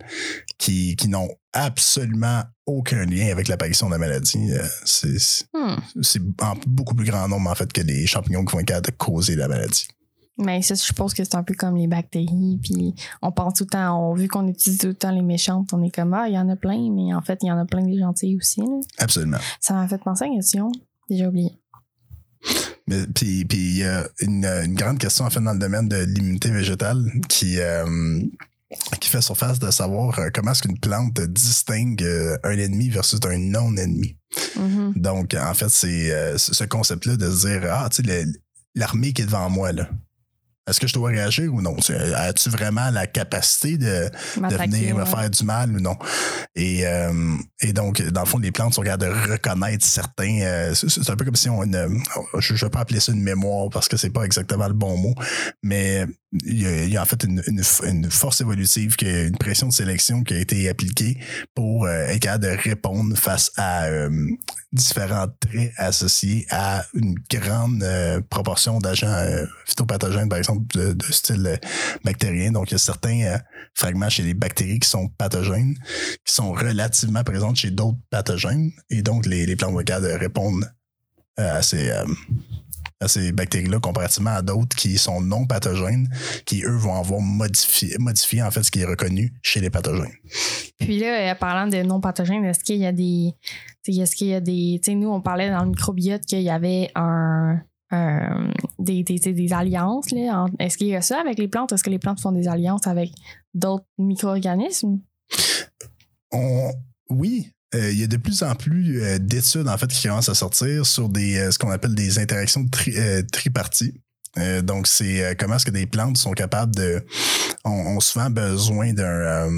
Speaker 2: qui, qui n'ont absolument aucun lien avec l'apparition de la maladie, euh, c'est
Speaker 1: Hmm.
Speaker 2: c'est en beaucoup plus grand nombre, en fait, que les champignons qui vont être capables de causer la maladie.
Speaker 1: Mais ça, je suppose que c'est un peu comme les bactéries. Puis on pense tout le temps, on, vu qu'on utilise tout le temps les méchantes, on est comme, ah, il y en a plein, mais en fait, il y en a plein des gentilles aussi. là.
Speaker 2: Absolument.
Speaker 1: Ça m'a fait penser à une question. Déjà oublié.
Speaker 2: Mais puis puis il y a une, une grande question en fait dans le domaine de l'immunité végétale qui euh, qui fait surface de savoir euh, comment est-ce qu'une plante distingue euh, un ennemi versus un non-ennemi.
Speaker 1: Mhm.
Speaker 2: Donc, en fait, c'est ce concept-là de se dire, ah, tu sais, l'armée qui est devant moi, là. Est-ce que je dois réagir ou non? As-tu vraiment la capacité de, de venir me faire du mal ou non? Et, euh, et donc, dans le fond, les plantes sont capables de reconnaître certains. euh, c'est un peu comme si on. une- je ne vais pas appeler ça une mémoire parce que c'est pas exactement le bon mot, mais il y a, en fait une, force évolutive, une pression de sélection qui a été appliquée pour euh, être capable de répondre face à euh, différents traits associés à une grande euh, proportion d'agents phytopathogènes, par exemple, de, style bactérien. Donc, il y a certains fragments chez les bactéries qui sont pathogènes, qui sont relativement présentes chez d'autres pathogènes. Et donc, les, les plantes répondre euh, à ces, à ces bactéries-là comparativement à d'autres qui sont non pathogènes, qui, eux, vont avoir modifié, modifié en fait ce qui est reconnu chez les pathogènes.
Speaker 1: Puis là, euh, parlant de non pathogènes, est-ce qu'il y a des. Est-ce qu'il y a des. Tu sais, nous, on parlait dans le microbiote qu'il y avait un. un- des, des, des- alliances. en- Est-ce qu'il y a ça avec les plantes? Est-ce que les plantes font des alliances avec d'autres micro-organismes?
Speaker 2: On, oui, euh, il y a de plus en plus euh, d'études en fait qui commencent à sortir sur des euh, ce qu'on appelle des interactions tri, triparties. Donc, c'est comment est-ce que des plantes sont capables de. ont, ont souvent besoin d'un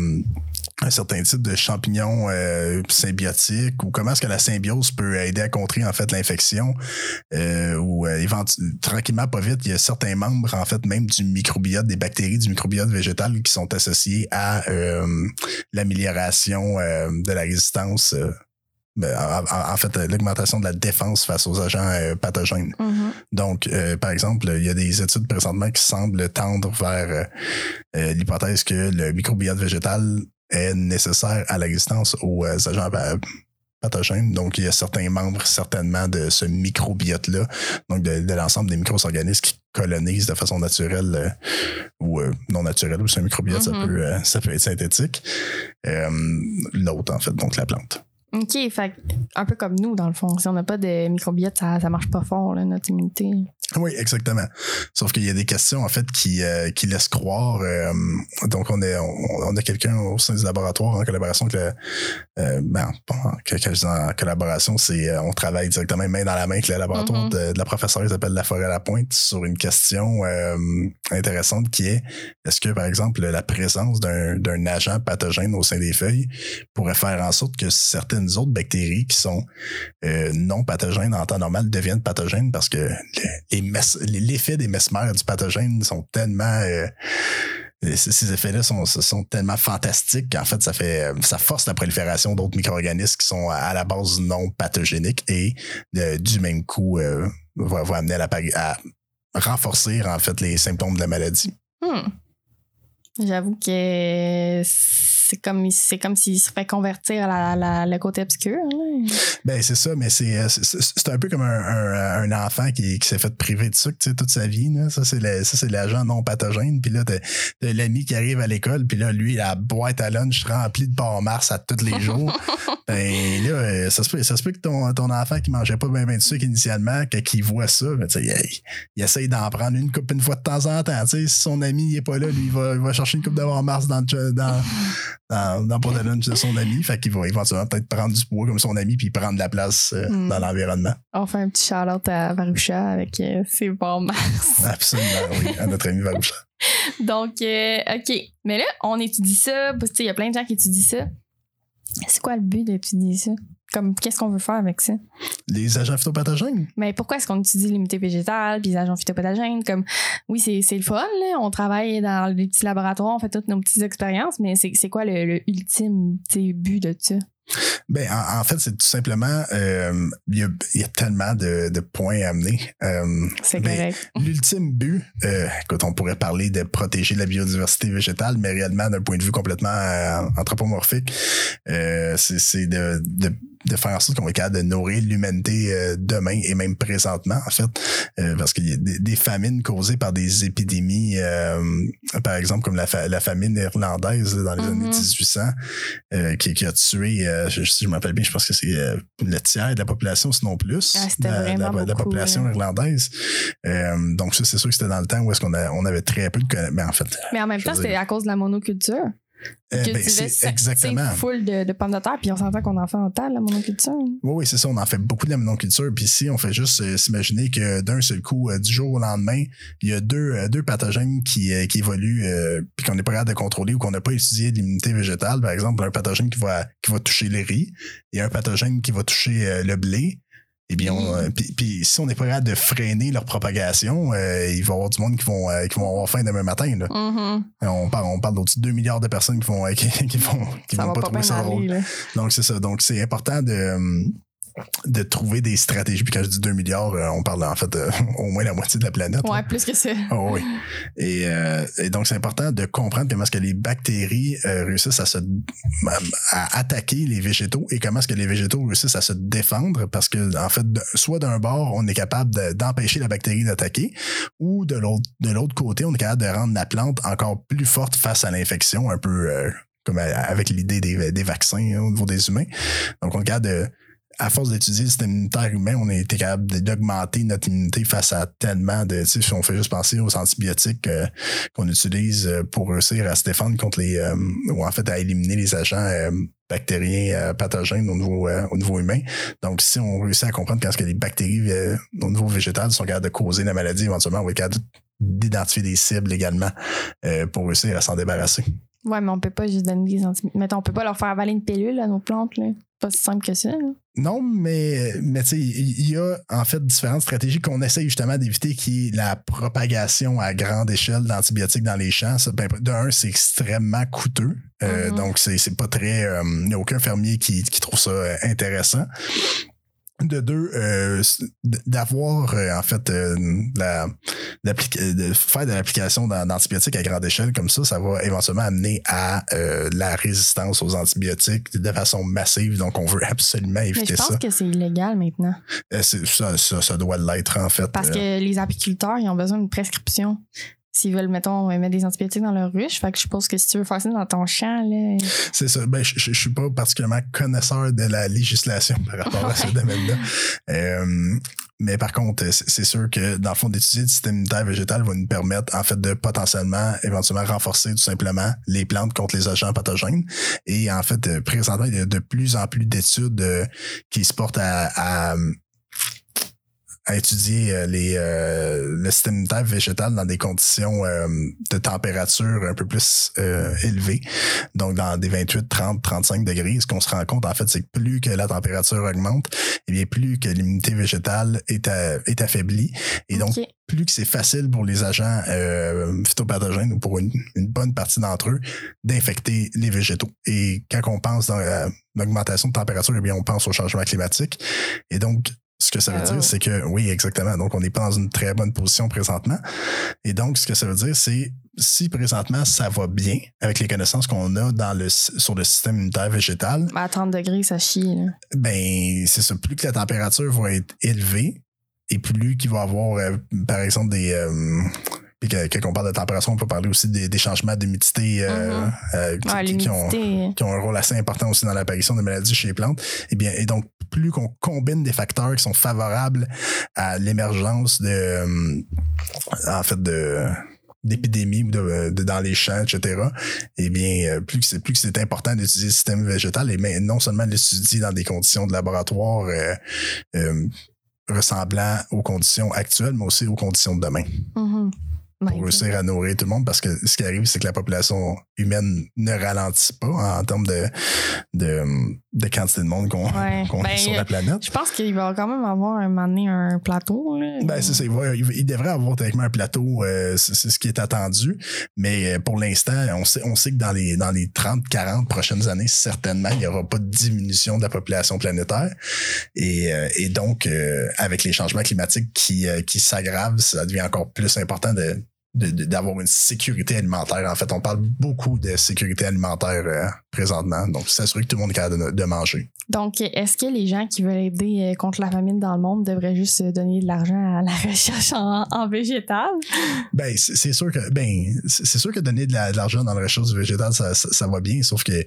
Speaker 2: un certain type de champignons euh, symbiotiques ou comment est-ce que la symbiose peut aider à contrer en fait l'infection euh, ou euh, tranquillement pas vite il y a certains membres en fait même du microbiote des bactéries du microbiote végétal qui sont associés à euh, l'amélioration de la résistance ben, en, fait l'augmentation de la défense face aux agents pathogènes
Speaker 1: Mhm.
Speaker 2: donc, euh, par exemple, il y a des études présentement qui semblent tendre vers euh, l'hypothèse que le microbiote végétal est nécessaire à l'existence aux euh, agents pa- pathogènes. Donc, il y a certains membres certainement de ce microbiote-là, donc de, de l'ensemble des micro-organismes qui colonisent de façon naturelle euh, ou euh, non naturelle, ou c'est un microbiote, ça,
Speaker 1: Mhm.
Speaker 2: peut, euh, ça peut être synthétique. Euh, L'autre, en fait, donc la plante.
Speaker 1: OK, fait un peu comme nous, dans le fond. Si on n'a pas de microbiote, ça, ça marche pas fort, là, notre immunité.
Speaker 2: Oui, exactement. Sauf qu'il y a des questions en fait qui, euh, qui laissent croire. euh, donc on est on, on a quelqu'un au sein du laboratoire en collaboration avec le euh, ben, que- que je dis en collaboration, c'est on travaille directement main dans la main avec le laboratoire
Speaker 1: Mhm.
Speaker 2: de, de la professeure qui s'appelle La Forêt à la Pointe sur une question intéressante qui est est-ce que par exemple la présence d'un agent pathogène au sein des feuilles pourrait faire en sorte que certaines autres bactéries qui sont euh, non pathogènes en temps normal deviennent pathogènes parce que l'effet des mesmères du pathogène sont tellement euh, ces effets-là sont, sont tellement fantastiques qu'en fait, ça fait ça force la prolifération d'autres micro-organismes qui sont à la base non pathogéniques et euh, du même coup euh, va, amener à, à renforcer en fait les symptômes de la maladie.
Speaker 1: Hmm. J'avoue que c'est comme, c'est comme s'il se fait convertir la, la- le côté obscur.
Speaker 2: Ben c'est ça, mais c'est euh, c'est- c'est un peu comme un, un, un enfant qui, qui s'est fait priver de sucre toute sa vie. Là. Ça, c'est ça, c'est l'agent non pathogène. Puis là, t'as l'ami qui arrive à l'école, puis là, lui, la boîte à lunch remplie de porc mars à tous les jours. <laughs> ben là, euh, ça se peut, ça se peut que ton, ton enfant qui mangeait pas bien ben de sucre initialement, qu'il voit ça, ben, tu sais, il, il essaye d'en prendre une coupe une fois de temps en temps. Tu sais, si son ami il est pas là, lui, il va, il va chercher une coupe de porc mars dans, le- dans, dans, dans le pot de son ami. Fait qu'il va éventuellement peut-être prendre du poids comme son ami puis prendre de la place euh,
Speaker 1: Mm.
Speaker 2: dans l'environnement.
Speaker 1: On fait un petit shout-out à Varusha avec euh, ses bons mars. <laughs>
Speaker 2: Absolument, oui, à notre ami Varoucha. <laughs>
Speaker 1: Donc, euh, OK. Mais là, on étudie ça. Il y a plein de gens qui étudient ça. C'est quoi le but d'étudier ça? Comme, qu'est-ce qu'on veut faire avec ça?
Speaker 2: Les agents phytopathogènes?
Speaker 1: Mais pourquoi est-ce qu'on utilise l'immunité végétale puis les agents phytopathogènes? Comme, oui, c'est, le fun, là. On travaille dans les petits laboratoires, on fait toutes nos petites expériences, mais c'est, quoi le, le ultime but de ça?
Speaker 2: Ben, en, en fait, c'est tout simplement, euh, il y, a, il y a tellement de, de points à amener. Euh,
Speaker 1: C'est correct. <laughs>
Speaker 2: L'ultime but, euh, écoute, on pourrait parler de protéger la biodiversité végétale, mais réellement d'un point de vue complètement euh, anthropomorphique, c'est c'est de, de de faire en sorte qu'on est capable de nourrir l'humanité euh, demain et même présentement, en fait. Euh, parce qu'il y a des, des, famines causées par des épidémies, euh, par exemple, comme la, fa la famine irlandaise là, dans les
Speaker 1: Mhm.
Speaker 2: années 1800, euh, qui, qui a tué, je, si je m'appelle bien, je pense que c'est le tiers de la population, sinon plus,
Speaker 1: Ah,
Speaker 2: la, la- la population
Speaker 1: ouais.
Speaker 2: irlandaise. Donc ça, c'est sûr que c'était dans le temps où est-ce qu'on on avait très peu de. Mais en fait,
Speaker 1: Mais en même temps, c'était à cause de la monoculture.
Speaker 2: Euh, ben, c'est exactement.
Speaker 1: Full de, de pommes de terre, puis on s'entend qu'on en fait en terre, la monoculture.
Speaker 2: Oui, oui, c'est ça. On en fait beaucoup de la monoculture. Puis ici, on fait juste euh, s'imaginer que d'un seul coup, euh, du jour au lendemain, il y a deux, euh, deux pathogènes qui, qui évoluent puis qu'on n'est pas capable de contrôler ou qu'on n'a pas étudié l'immunité végétale. Par exemple, un pathogène qui va, qui va toucher les riz et un pathogène qui va toucher le blé. Eh bien, on, euh, puis, puis si on n'est pas capable de freiner leur propagation, euh, il va y avoir du monde qui vont, euh, qui vont avoir faim demain matin. Là.
Speaker 1: Mhm.
Speaker 2: On parle, on parle d'au-dessus de 2 milliards de personnes qui vont, euh, <laughs> qui, qui vont, qui vont pas
Speaker 1: pas
Speaker 2: trouver ça drôle. Donc, c'est ça. Donc, c'est important de, hum, de trouver des stratégies. Puis quand je dis 2 milliards, euh, on parle en fait euh, <laughs> au moins la moitié de la planète. là.
Speaker 1: Ouais, plus que ça.
Speaker 2: Oh, oui. Et, euh, et donc, c'est important de comprendre comment est-ce que les bactéries euh, réussissent à se à attaquer les végétaux et comment est-ce que les végétaux réussissent à se défendre parce que, en fait, soit d'un bord, on est capable de- d'empêcher la bactérie d'attaquer ou de l'autre de l'autre côté, on est capable de rendre la plante encore plus forte face à l'infection, un peu euh, comme avec l'idée des, des vaccins hein, au niveau des humains. Donc, on est capable de à force d'étudier le système immunitaire humain, on a été capable d'augmenter notre immunité face à tellement de. Si on fait juste penser aux antibiotiques euh, qu'on utilise euh, pour réussir à se défendre contre les. euh, ou en fait à éliminer les agents euh, bactériens pathogènes au niveau, au niveau humain. Donc, si on réussit à comprendre quand est-ce que les bactéries au niveau végétal sont capables de causer la maladie, éventuellement, on va être capable d'identifier des cibles également pour réussir à s'en débarrasser.
Speaker 1: Ouais, mais on peut pas juste donner des antibiotiques. Mettons, on peut pas leur faire avaler une pilule à nos plantes, là. Pas si simple que ça.
Speaker 2: Non, mais, mais tu sais, il y a en fait différentes stratégies qu'on essaie justement d'éviter qui est la propagation à grande échelle d'antibiotiques dans les champs. Ben, de un, c'est extrêmement coûteux. Euh,
Speaker 1: Mhm.
Speaker 2: Donc, c'est c'est pas très. euh, Il n'y a aucun fermier qui, qui trouve ça euh, intéressant. De deux, euh, d'avoir euh, en fait euh, la, euh, de faire de l'application d'an- d'antibiotiques à grande échelle comme ça, ça va éventuellement amener à euh, la résistance aux antibiotiques de façon massive. Donc, on veut absolument
Speaker 1: Mais
Speaker 2: éviter
Speaker 1: je pense
Speaker 2: ça.
Speaker 1: que c'est illégal maintenant.
Speaker 2: Ça, ça, ça doit l'être, en fait.
Speaker 1: Parce que les apiculteurs, ils ont besoin d'une prescription. S'ils veulent, mettons, mettre des antibiotiques dans leur ruche. Fait que je suppose que si tu veux faire ça dans ton champ, là.
Speaker 2: C'est ça. Ben, je, je, je suis pas particulièrement connaisseur de la législation par rapport à ce <laughs> domaine-là. Euh, mais par contre, c'est sûr que dans le fond, d'étudier le système immunitaire végétal va nous permettre, en fait, de potentiellement, éventuellement renforcer tout simplement les plantes contre les agents pathogènes. Et en fait, euh, présentement, il y a de plus en plus d'études euh, qui se portent à, à à étudier euh, les, euh, le système immunitaire végétal dans des conditions euh, de température un peu plus euh, élevées. Donc, dans des 28, 30, 35 degrés, ce qu'on se rend compte, en fait, c'est que plus que la température augmente, et bien plus que l'immunité végétale est, à- est affaiblie. Et donc, plus que c'est facile pour les agents euh, phytopathogènes ou pour une, une bonne partie d'entre eux d'infecter les végétaux. Et quand on pense dans l'augmentation de température, eh bien, on pense au changement climatique. Et donc, ce que ça veut
Speaker 1: Ah.
Speaker 2: dire, c'est que oui, exactement. Donc, on n'est pas dans une très bonne position présentement. Et donc, ce que ça veut dire, c'est si présentement ça va bien avec les connaissances qu'on a dans le, sur le système immunitaire végétal,
Speaker 1: À 30 degrés, ça chie, là.
Speaker 2: ben c'est ça. Plus que la température va être élevée et plus qu'il va y avoir, euh, par exemple, des. euh, puis que- quand on parle de température, on peut parler aussi des, des changements d'humidité euh,
Speaker 1: Mhm.
Speaker 2: euh, qui,
Speaker 1: Ouais,
Speaker 2: qui- qui ont,
Speaker 1: l'humidité.
Speaker 2: qui ont un rôle assez important aussi dans l'apparition de maladies chez les plantes. Et bien, et donc, plus qu'on combine des facteurs qui sont favorables à l'émergence de, euh, en fait, de d'épidémies ou de, de- dans les champs, etc. Eh bien, euh, plus que c'est plus que c'est important d'étudier le système végétal et mais non seulement l'étudier dans des conditions de laboratoire euh, euh, ressemblant aux conditions actuelles, mais aussi aux conditions de demain
Speaker 1: Mhm.
Speaker 2: pour réussir à nourrir tout le monde parce que ce qui arrive, c'est que la population humaine ne ralentit pas en termes de, de, de quantité de monde qu'on
Speaker 1: Ouais. <laughs> Ben,
Speaker 2: sur la planète.
Speaker 1: Je pense qu'il va quand même avoir un moment donné un plateau. Là.
Speaker 2: Ben, c'est ça. Il, devrait avoir techniquement un plateau. euh, c'est ce qui est attendu. Mais euh, pour l'instant, on sait, on sait que dans les, dans les 30, 40 prochaines années, certainement, il n'y aura pas de diminution de la population planétaire. Et, euh, et donc, euh, avec les changements climatiques qui, euh, qui s'aggravent, ça devient encore plus important de d'avoir une sécurité alimentaire. En fait, on parle beaucoup de sécurité alimentaire euh, présentement. Donc, s'assurer que tout le monde est capable de, de manger.
Speaker 1: Donc, est-ce que les gens qui veulent aider euh, contre la famine dans le monde devraient juste euh, donner de l'argent à la <laughs> recherche en, en végétal?
Speaker 2: Ben, c'est sûr que ben, c'est sûr que donner de la- de l'argent dans la recherche du végétal, ça, ça, ça va bien, sauf que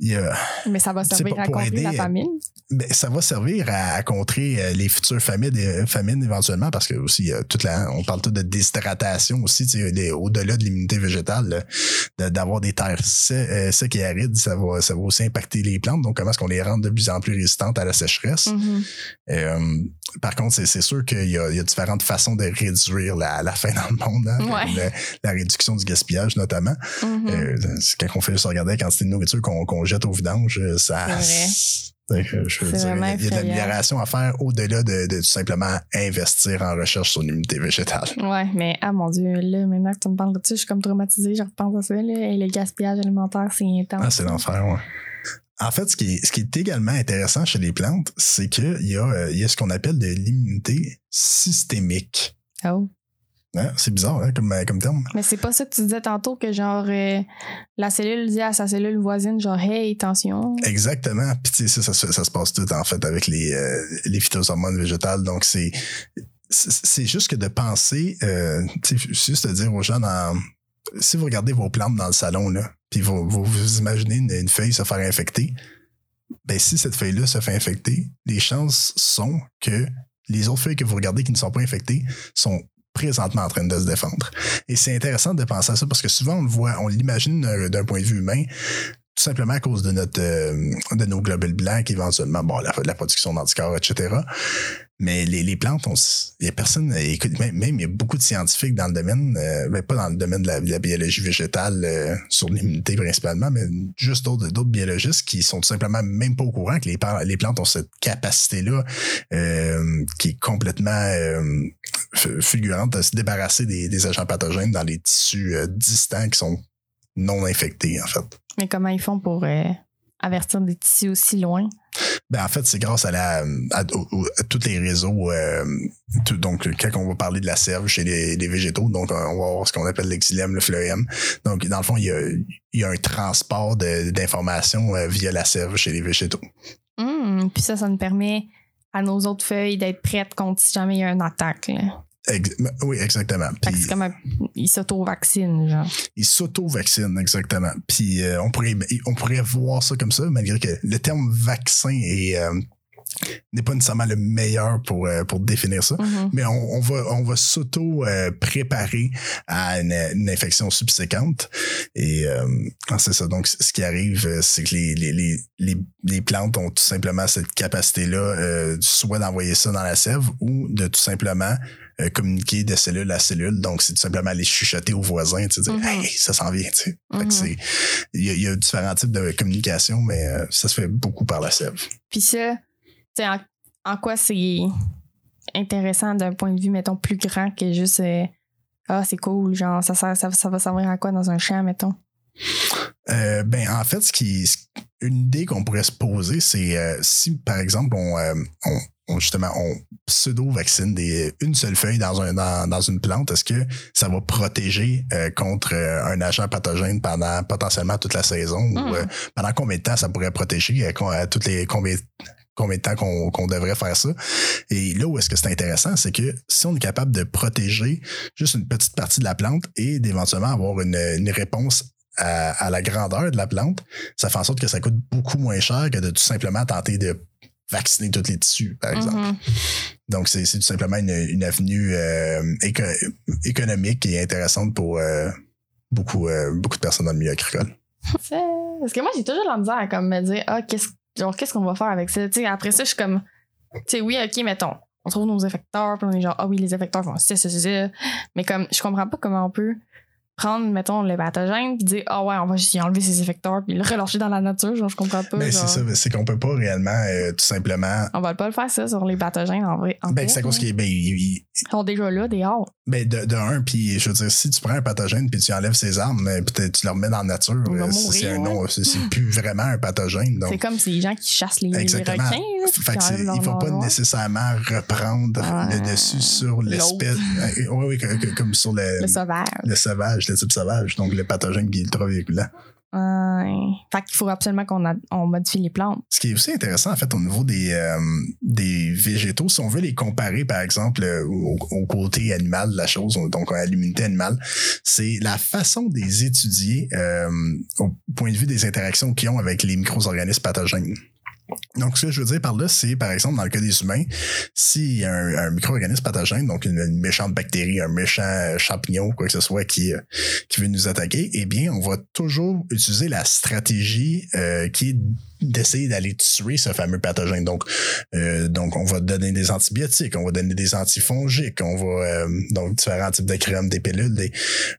Speaker 2: il y a,
Speaker 1: Mais ça va servir à contrer
Speaker 2: aider,
Speaker 1: la
Speaker 2: euh,
Speaker 1: famine?
Speaker 2: ben, ça va servir à, à contrer les futures famines, famines éventuellement, parce que aussi toute la, on parle tout de déshydratation aussi, au-delà de l'immunité végétale, d'avoir des terres se- secs et arides, ça va, ça va aussi impacter les plantes. Donc, comment est-ce qu'on les rend de plus en plus résistantes à la sécheresse?
Speaker 1: Mhm.
Speaker 2: Euh, par contre, c'est, sûr qu'il y a, il y a différentes façons de réduire la, la faim dans le monde, hein,
Speaker 1: Ouais.
Speaker 2: la, la réduction du gaspillage notamment.
Speaker 1: Mhm.
Speaker 2: Euh, c'est quand on fait juste regarder la quantité de nourriture qu'on, qu'on jette au vidange, euh, ça. Je veux dire, il y a de l'amélioration à faire au-delà de, de tout simplement investir en recherche sur l'immunité végétale.
Speaker 1: Ouais, mais ah mon dieu, là, maintenant que tu me parles de ça, je suis comme traumatisée, je repense à ça, là. Et le gaspillage alimentaire, c'est intense.
Speaker 2: Ah, c'est l'enfer, ouais. En fait, ce qui, est, ce qui est également intéressant chez les plantes, c'est qu'il y, a, euh, il y a ce qu'on appelle de l'immunité systémique.
Speaker 1: Oh.
Speaker 2: Hein? C'est bizarre hein, comme, comme terme.
Speaker 1: Mais c'est pas ça que tu disais tantôt, que genre, euh, la cellule dit à sa cellule voisine, genre, hey, attention.
Speaker 2: Exactement. Puis tu sais, ça, ça, se- ça se passe tout en fait avec les, euh, les phytohormones végétales. Donc c'est c'est juste que de penser, euh, tu sais, juste de dire aux gens dans si vous regardez vos plantes dans le salon là, puis vous, vous, vous imaginez une, une feuille se faire infecter, ben si cette feuille-là se fait infecter, les chances sont que les autres feuilles que vous regardez qui ne sont pas infectées sont présentement en train de se défendre. Et c'est intéressant de penser à ça parce que souvent on le voit, on l'imagine d'un- point de vue humain, tout simplement à cause de notre euh, de nos globules blancs, éventuellement, bon, la production d'anticorps, etc. Mais les, les plantes, on il y a personne, écoute, même, même il y a beaucoup de scientifiques dans le domaine, euh, ben, pas dans le domaine de la, biologie végétale euh, sur l'immunité principalement, mais juste d'autres d'autres biologistes qui sont tout simplement même pas au courant que les, plantes ont cette capacité-là euh, qui est complètement euh, fulgurante de se débarrasser des, des agents pathogènes dans les tissus euh, distants qui sont non infectés, en fait.
Speaker 1: Mais comment ils font pour euh, avertir des tissus aussi loin?
Speaker 2: Ben, en fait, c'est grâce à la à, tous les réseaux. euh, tout- donc, quand on va parler de la sève chez les, les végétaux, donc euh, on va avoir ce qu'on appelle l'exilème, le phloème. Donc, dans le fond, il y a, il y a un transport d'informations euh, via la sève chez les végétaux.
Speaker 1: Hum, Puis ça, ça nous permet à nos autres feuilles d'être prêtes contre si jamais il y a une attaque. Là.
Speaker 2: Ex- oui, exactement. Puis,
Speaker 1: comme un. S'auto-vaccinent, genre.
Speaker 2: ils s'auto-vaccinent, exactement. Puis, euh, on, pourrait, on pourrait voir ça comme ça, malgré que le terme vaccin est, euh, n'est pas nécessairement le meilleur pour, euh, pour définir ça.
Speaker 1: Mhm.
Speaker 2: mais on, on va on va s'auto euh, préparer à une, une infection subséquente et euh, c'est ça donc ce qui arrive c'est que les, les, les, les, plantes ont tout simplement cette capacité là soit d'envoyer ça dans la sève ou de tout simplement euh, communiquer de cellule à cellule donc c'est tout simplement aller chuchoter aux voisins tu sais dire
Speaker 1: Mhm.
Speaker 2: hey ça s'en vient tu sais
Speaker 1: Mhm.
Speaker 2: il y, a, il y a différents types de communication mais euh, ça se fait beaucoup par la sève
Speaker 1: Puis ça, tu sais, en, en quoi c'est intéressant d'un point de vue, mettons, plus grand que juste. euh, ah, c'est cool, genre, ça, sert- ça, ça va servir à quoi dans un champ, mettons?
Speaker 2: Euh, ben, en fait, ce qui, une idée qu'on pourrait se poser, c'est euh, si, par exemple, on, euh, on, on, justement, on pseudo-vaccine des, une seule feuille dans, un, dans, dans une plante, est-ce que ça va protéger euh, contre euh, un agent pathogène pendant potentiellement toute la saison? Ou euh, pendant combien de temps ça pourrait protéger? À toutes les combien combien de temps qu'on qu'on devrait faire ça? Et là où est-ce que c'est intéressant, c'est que si on est capable de protéger juste une petite partie de la plante et d'éventuellement avoir une, une réponse à, à la grandeur de la plante, ça fait en sorte que ça coûte beaucoup moins cher que de tout simplement tenter de vacciner tous les tissus, par exemple.
Speaker 1: Mhm.
Speaker 2: Donc, c'est tout simplement une, une avenue euh, éco- économique et intéressante pour euh, beaucoup, euh, beaucoup de personnes dans le milieu agricole. <laughs>
Speaker 1: Parce que moi, j'ai toujours la misère à comme me dire, ah, qu'est-ce genre, qu'est-ce qu'on va faire avec ça? Après ça, je suis comme, tu sais, oui, ok, mettons, on trouve nos effecteurs, puis on est genre, ah oui, les effecteurs font ça, ça, ça, ça. Mais comme, je comprends pas comment on peut prendre, mettons, le pathogène puis dire, ah ouais, on va juste y enlever ses effecteurs puis le relâcher dans la nature. Genre, je comprends pas.
Speaker 2: Ben,
Speaker 1: genre.
Speaker 2: c'est ça, c'est qu'on peut pas réellement, euh, tout simplement.
Speaker 1: On va pas le faire, ça, sur les pathogènes, en vrai. En
Speaker 2: Ben, c'est à cause
Speaker 1: là.
Speaker 2: qu'il ben, il- il-
Speaker 1: Ils sont déjà là, dehors.
Speaker 2: ben, de, de un, puis je veux dire, si tu prends un pathogène puis tu enlèves ses armes, euh, puis tu- le remets dans la nature, euh, c'est un
Speaker 1: ouais.
Speaker 2: nom, c'est c'est plus <laughs> vraiment un pathogène.
Speaker 1: C'est comme ces gens qui chassent les, les
Speaker 2: Exactement.
Speaker 1: requins. là, puis
Speaker 2: Fait que c'est-
Speaker 1: enlèvent leur
Speaker 2: il faut pas nécessairement reprendre le dessus sur l'espèce. Oui, oui, que- que- comme sur le,
Speaker 1: Le sauvage.
Speaker 2: le sauvage, le type sauvage, donc le pathogène qui est ultra véhiculant.
Speaker 1: Ouais. Fait qu'il faut absolument qu'on on modifie les plantes.
Speaker 2: Ce qui est aussi intéressant, en fait, au niveau des, euh, des végétaux, si on veut les comparer, par exemple, euh, au, au côté animal de la chose, donc à l'immunité animale, c'est la façon de les étudier euh, au point de vue des interactions qu'ils ont avec les micro-organismes pathogènes. Donc, ce que je veux dire par là, c'est, par exemple, dans le cas des humains, s'il y a un, micro-organisme pathogène, donc une, méchante bactérie, un méchant champignon, quoi que ce soit, qui, euh, qui veut nous attaquer, eh bien, on va toujours utiliser la stratégie euh, qui est d'essayer d'aller tuer ce fameux pathogène. Donc, euh, donc, on va donner des antibiotiques, on va donner des antifongiques, on va euh, donc différents types de crèmes, des pilules, des,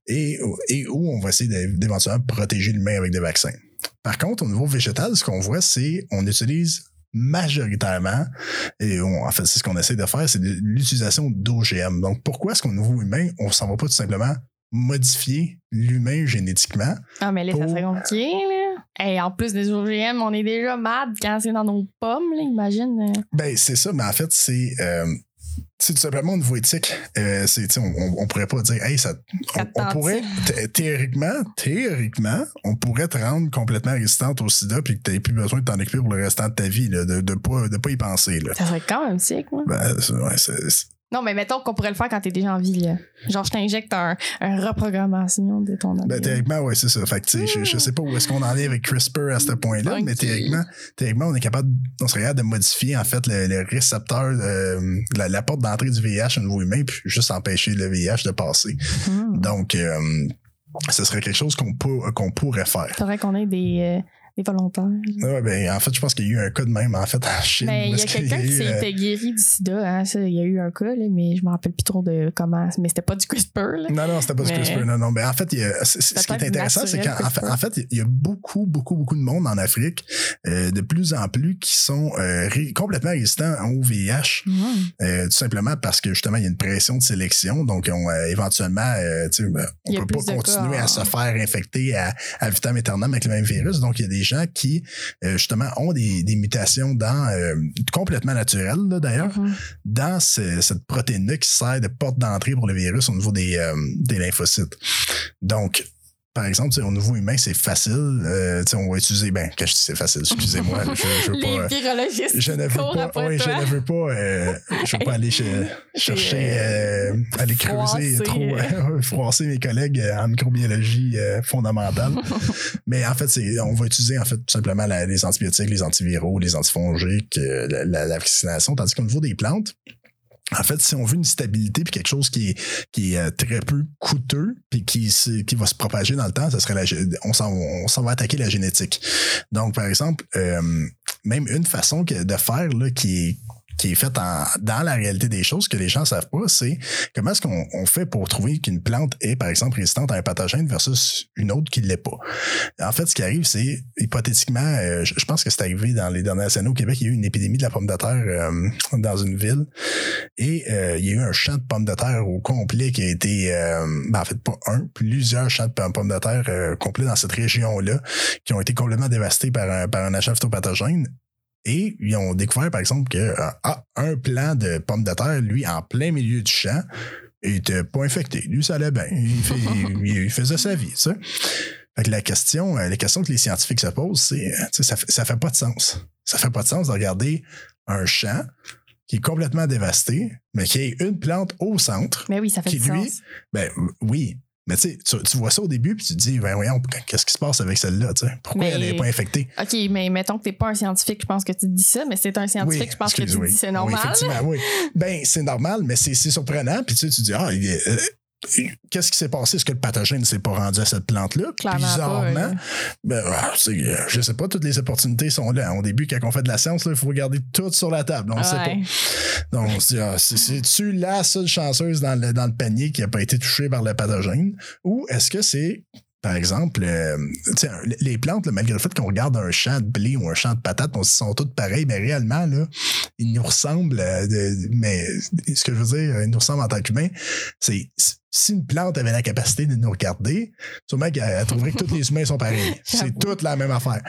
Speaker 2: et, et où on va essayer d'é- d'éventuellement protéger l'humain avec des vaccins. Par contre, au niveau végétal, ce qu'on voit, c'est on utilise majoritairement, et on- en fait, c'est ce qu'on essaie de faire, c'est l'utilisation d'OGM. Donc, pourquoi est-ce qu'au niveau humain, on s'en va pas tout simplement modifier l'humain génétiquement?
Speaker 1: Ah, mais là, ça
Speaker 2: Pour-
Speaker 1: serait compliqué, là. Et en plus des OGM, on est déjà mad quand c'est dans nos pommes, là, imagine. euh.
Speaker 2: Ben, c'est ça, mais en fait, c'est. euh, c'est tout simplement au niveau éthique. Euh, c'est, tu sais, on, on, on pourrait pas dire, hey, ça.
Speaker 1: Ça
Speaker 2: On, pourrait, thé- théoriquement, théoriquement, on pourrait te rendre complètement résistante au sida puis que tu n'aies plus besoin de t'en occuper pour le restant de ta vie, là, de, de, pas, de pas y penser. Là.
Speaker 1: Ça serait quand même sick, moi.
Speaker 2: Ben, c'est- ouais, c'est- c'est-
Speaker 1: Non, mais mettons qu'on pourrait le faire quand t'es déjà en vie, là. Genre, je t'injecte un, un reprogrammation de ton
Speaker 2: ben,
Speaker 1: ADN.
Speaker 2: théoriquement, ouais, c'est ça. Fait que, tu sais, je, je sais pas où est-ce qu'on en est avec CRISPR à ce point-là, mais théoriquement, théoriquement, on est capable, on serait capable de modifier, en fait, le, le récepteur, euh, la, la porte d'entrée du VIH au niveau humain, puis juste empêcher le VIH de passer.
Speaker 1: Hmm.
Speaker 2: Donc, euh, ce serait quelque chose qu'on qu'on pourrait faire.
Speaker 1: Faudrait qu'on ait des, euh, des volontaires.
Speaker 2: Ouais, ben, en fait, je pense qu'il y a eu un cas de même, en fait, en Chine.
Speaker 1: Mais
Speaker 2: où
Speaker 1: il y a quelqu'un qui
Speaker 2: eu, euh,
Speaker 1: s'était guéri du sida, hein, ça, il y a eu un cas, là, mais je me rappelle plus trop de comment. Mais c'était pas du CRISPR, là.
Speaker 2: Non, non, c'était pas du CRISPR. Non, non. Ben, en fait, il y a- ce qui est intéressant, c'est qu'en fait,
Speaker 1: CRISPR.
Speaker 2: en fait, il y a beaucoup, beaucoup, beaucoup de monde en Afrique, euh, de plus en plus, qui sont euh, ré- complètement résistants au VIH. Euh, tout simplement parce que justement, il y a une pression de sélection. Donc, on, éventuellement, ben, on peut pas continuer
Speaker 1: cas,
Speaker 2: à se faire infecter à, à vitam aeternam avec le même virus. Donc, il y a des gens qui, euh, justement, ont des, des mutations dans euh, complètement naturelles, d'ailleurs,
Speaker 1: Mhm.
Speaker 2: dans ce- cette protéine-là qui sert de porte d'entrée pour le virus au niveau des, euh, des lymphocytes. Donc, par exemple, au niveau humain, c'est facile. Euh, on va utiliser, ben, que je dis c'est facile, excusez-moi. <laughs> je, je veux pas. euh, je ne veux pas, je ne veux pas, euh, je veux pas aller che- <laughs> chercher, euh, aller creuser trop, <laughs> euh, froisser mes collègues euh, en microbiologie euh, fondamentale. Mais en fait, c'est, on va utiliser en fait tout simplement la- les antibiotiques, les antiviraux, les antifongiques, euh, la, la- la vaccination, tandis qu'au niveau des plantes, en fait, si on veut une stabilité puis quelque chose qui est, qui est euh, très peu coûteux puis qui, qui va se propager dans le temps, ce serait la, on s'en, va attaquer la génétique. Donc, par exemple, euh, même une façon de faire là, qui est qui est faite en- dans la réalité des choses que les gens savent pas, c'est comment est-ce qu'on on fait pour trouver qu'une plante est, par exemple, résistante à un pathogène versus une autre qui l'est pas. En fait, ce qui arrive, c'est hypothétiquement, euh, je pense que c'est arrivé dans les dernières années au Québec, il y a eu une épidémie de la pomme de terre euh, dans une ville et euh, il y a eu un champ de pommes de terre au complet qui a été, euh, ben, en fait, pas un, plusieurs champs de pommes- pommes de terre euh, complets dans cette région-là qui ont été complètement dévastés par un, par un agent phytopathogène. Et ils ont découvert, par exemple, que euh, ah, un plant de pommes de terre, lui, en plein milieu du champ, était pas infecté. Lui, ça allait bien. Il, fait- <laughs> il- il faisait sa vie, sais. Fait que la question, euh, la question que les scientifiques se posent, c'est, euh, ça, fait- ça fait pas de sens. Ça fait pas de sens de regarder un champ qui est complètement dévasté, mais qui a une plante au centre.
Speaker 1: Mais oui, ça fait
Speaker 2: Qui,
Speaker 1: du
Speaker 2: lui,
Speaker 1: sens.
Speaker 2: Ben oui. Mais tu tu, tu vois ça au début, puis tu te dis, ben voyons, qu'est-ce qui se passe avec celle-là, tu? Pourquoi
Speaker 1: Mais-
Speaker 2: elle n'est pas infectée?
Speaker 1: OK, mais mettons que t'es pas un scientifique, je pense que tu dis ça, mais c'est un scientifique, je pense que tu
Speaker 2: oui.
Speaker 1: dis c'est
Speaker 2: Oui,
Speaker 1: normal.
Speaker 2: effectivement, oui. Ben, c'est normal, mais c'est surprenant. Puis tu tu dis, ah, il est- euh, qu'est-ce qui s'est passé? Est-ce que le pathogène ne s'est pas rendu à cette plante-là?
Speaker 1: Clairement pas,
Speaker 2: Bizarrement,
Speaker 1: oui.
Speaker 2: ben, ah, euh, je sais pas, toutes les opportunités sont là. Au début, quand on fait de la science, il faut garder tout sur la table. On ne sait pas. Donc, on se dit, ah, c'est- c'est-tu la seule chanceuse dans le, dans le panier qui n'a pas été touchée par le pathogène? Ou est-ce que c'est, par exemple, euh, les plantes, là, malgré le fait qu'on regarde un champ de blé ou un champ de patates, on se sont toutes pareilles, mais réellement, là, ils nous ressemblent. euh, de- mais ce que je veux dire, ils nous ressemblent en tant qu'humains, c'est si une plante avait la capacité de nous regarder, sûrement qu'elle elle trouverait que tous les humains sont pareils. <laughs> C'est toute la même affaire.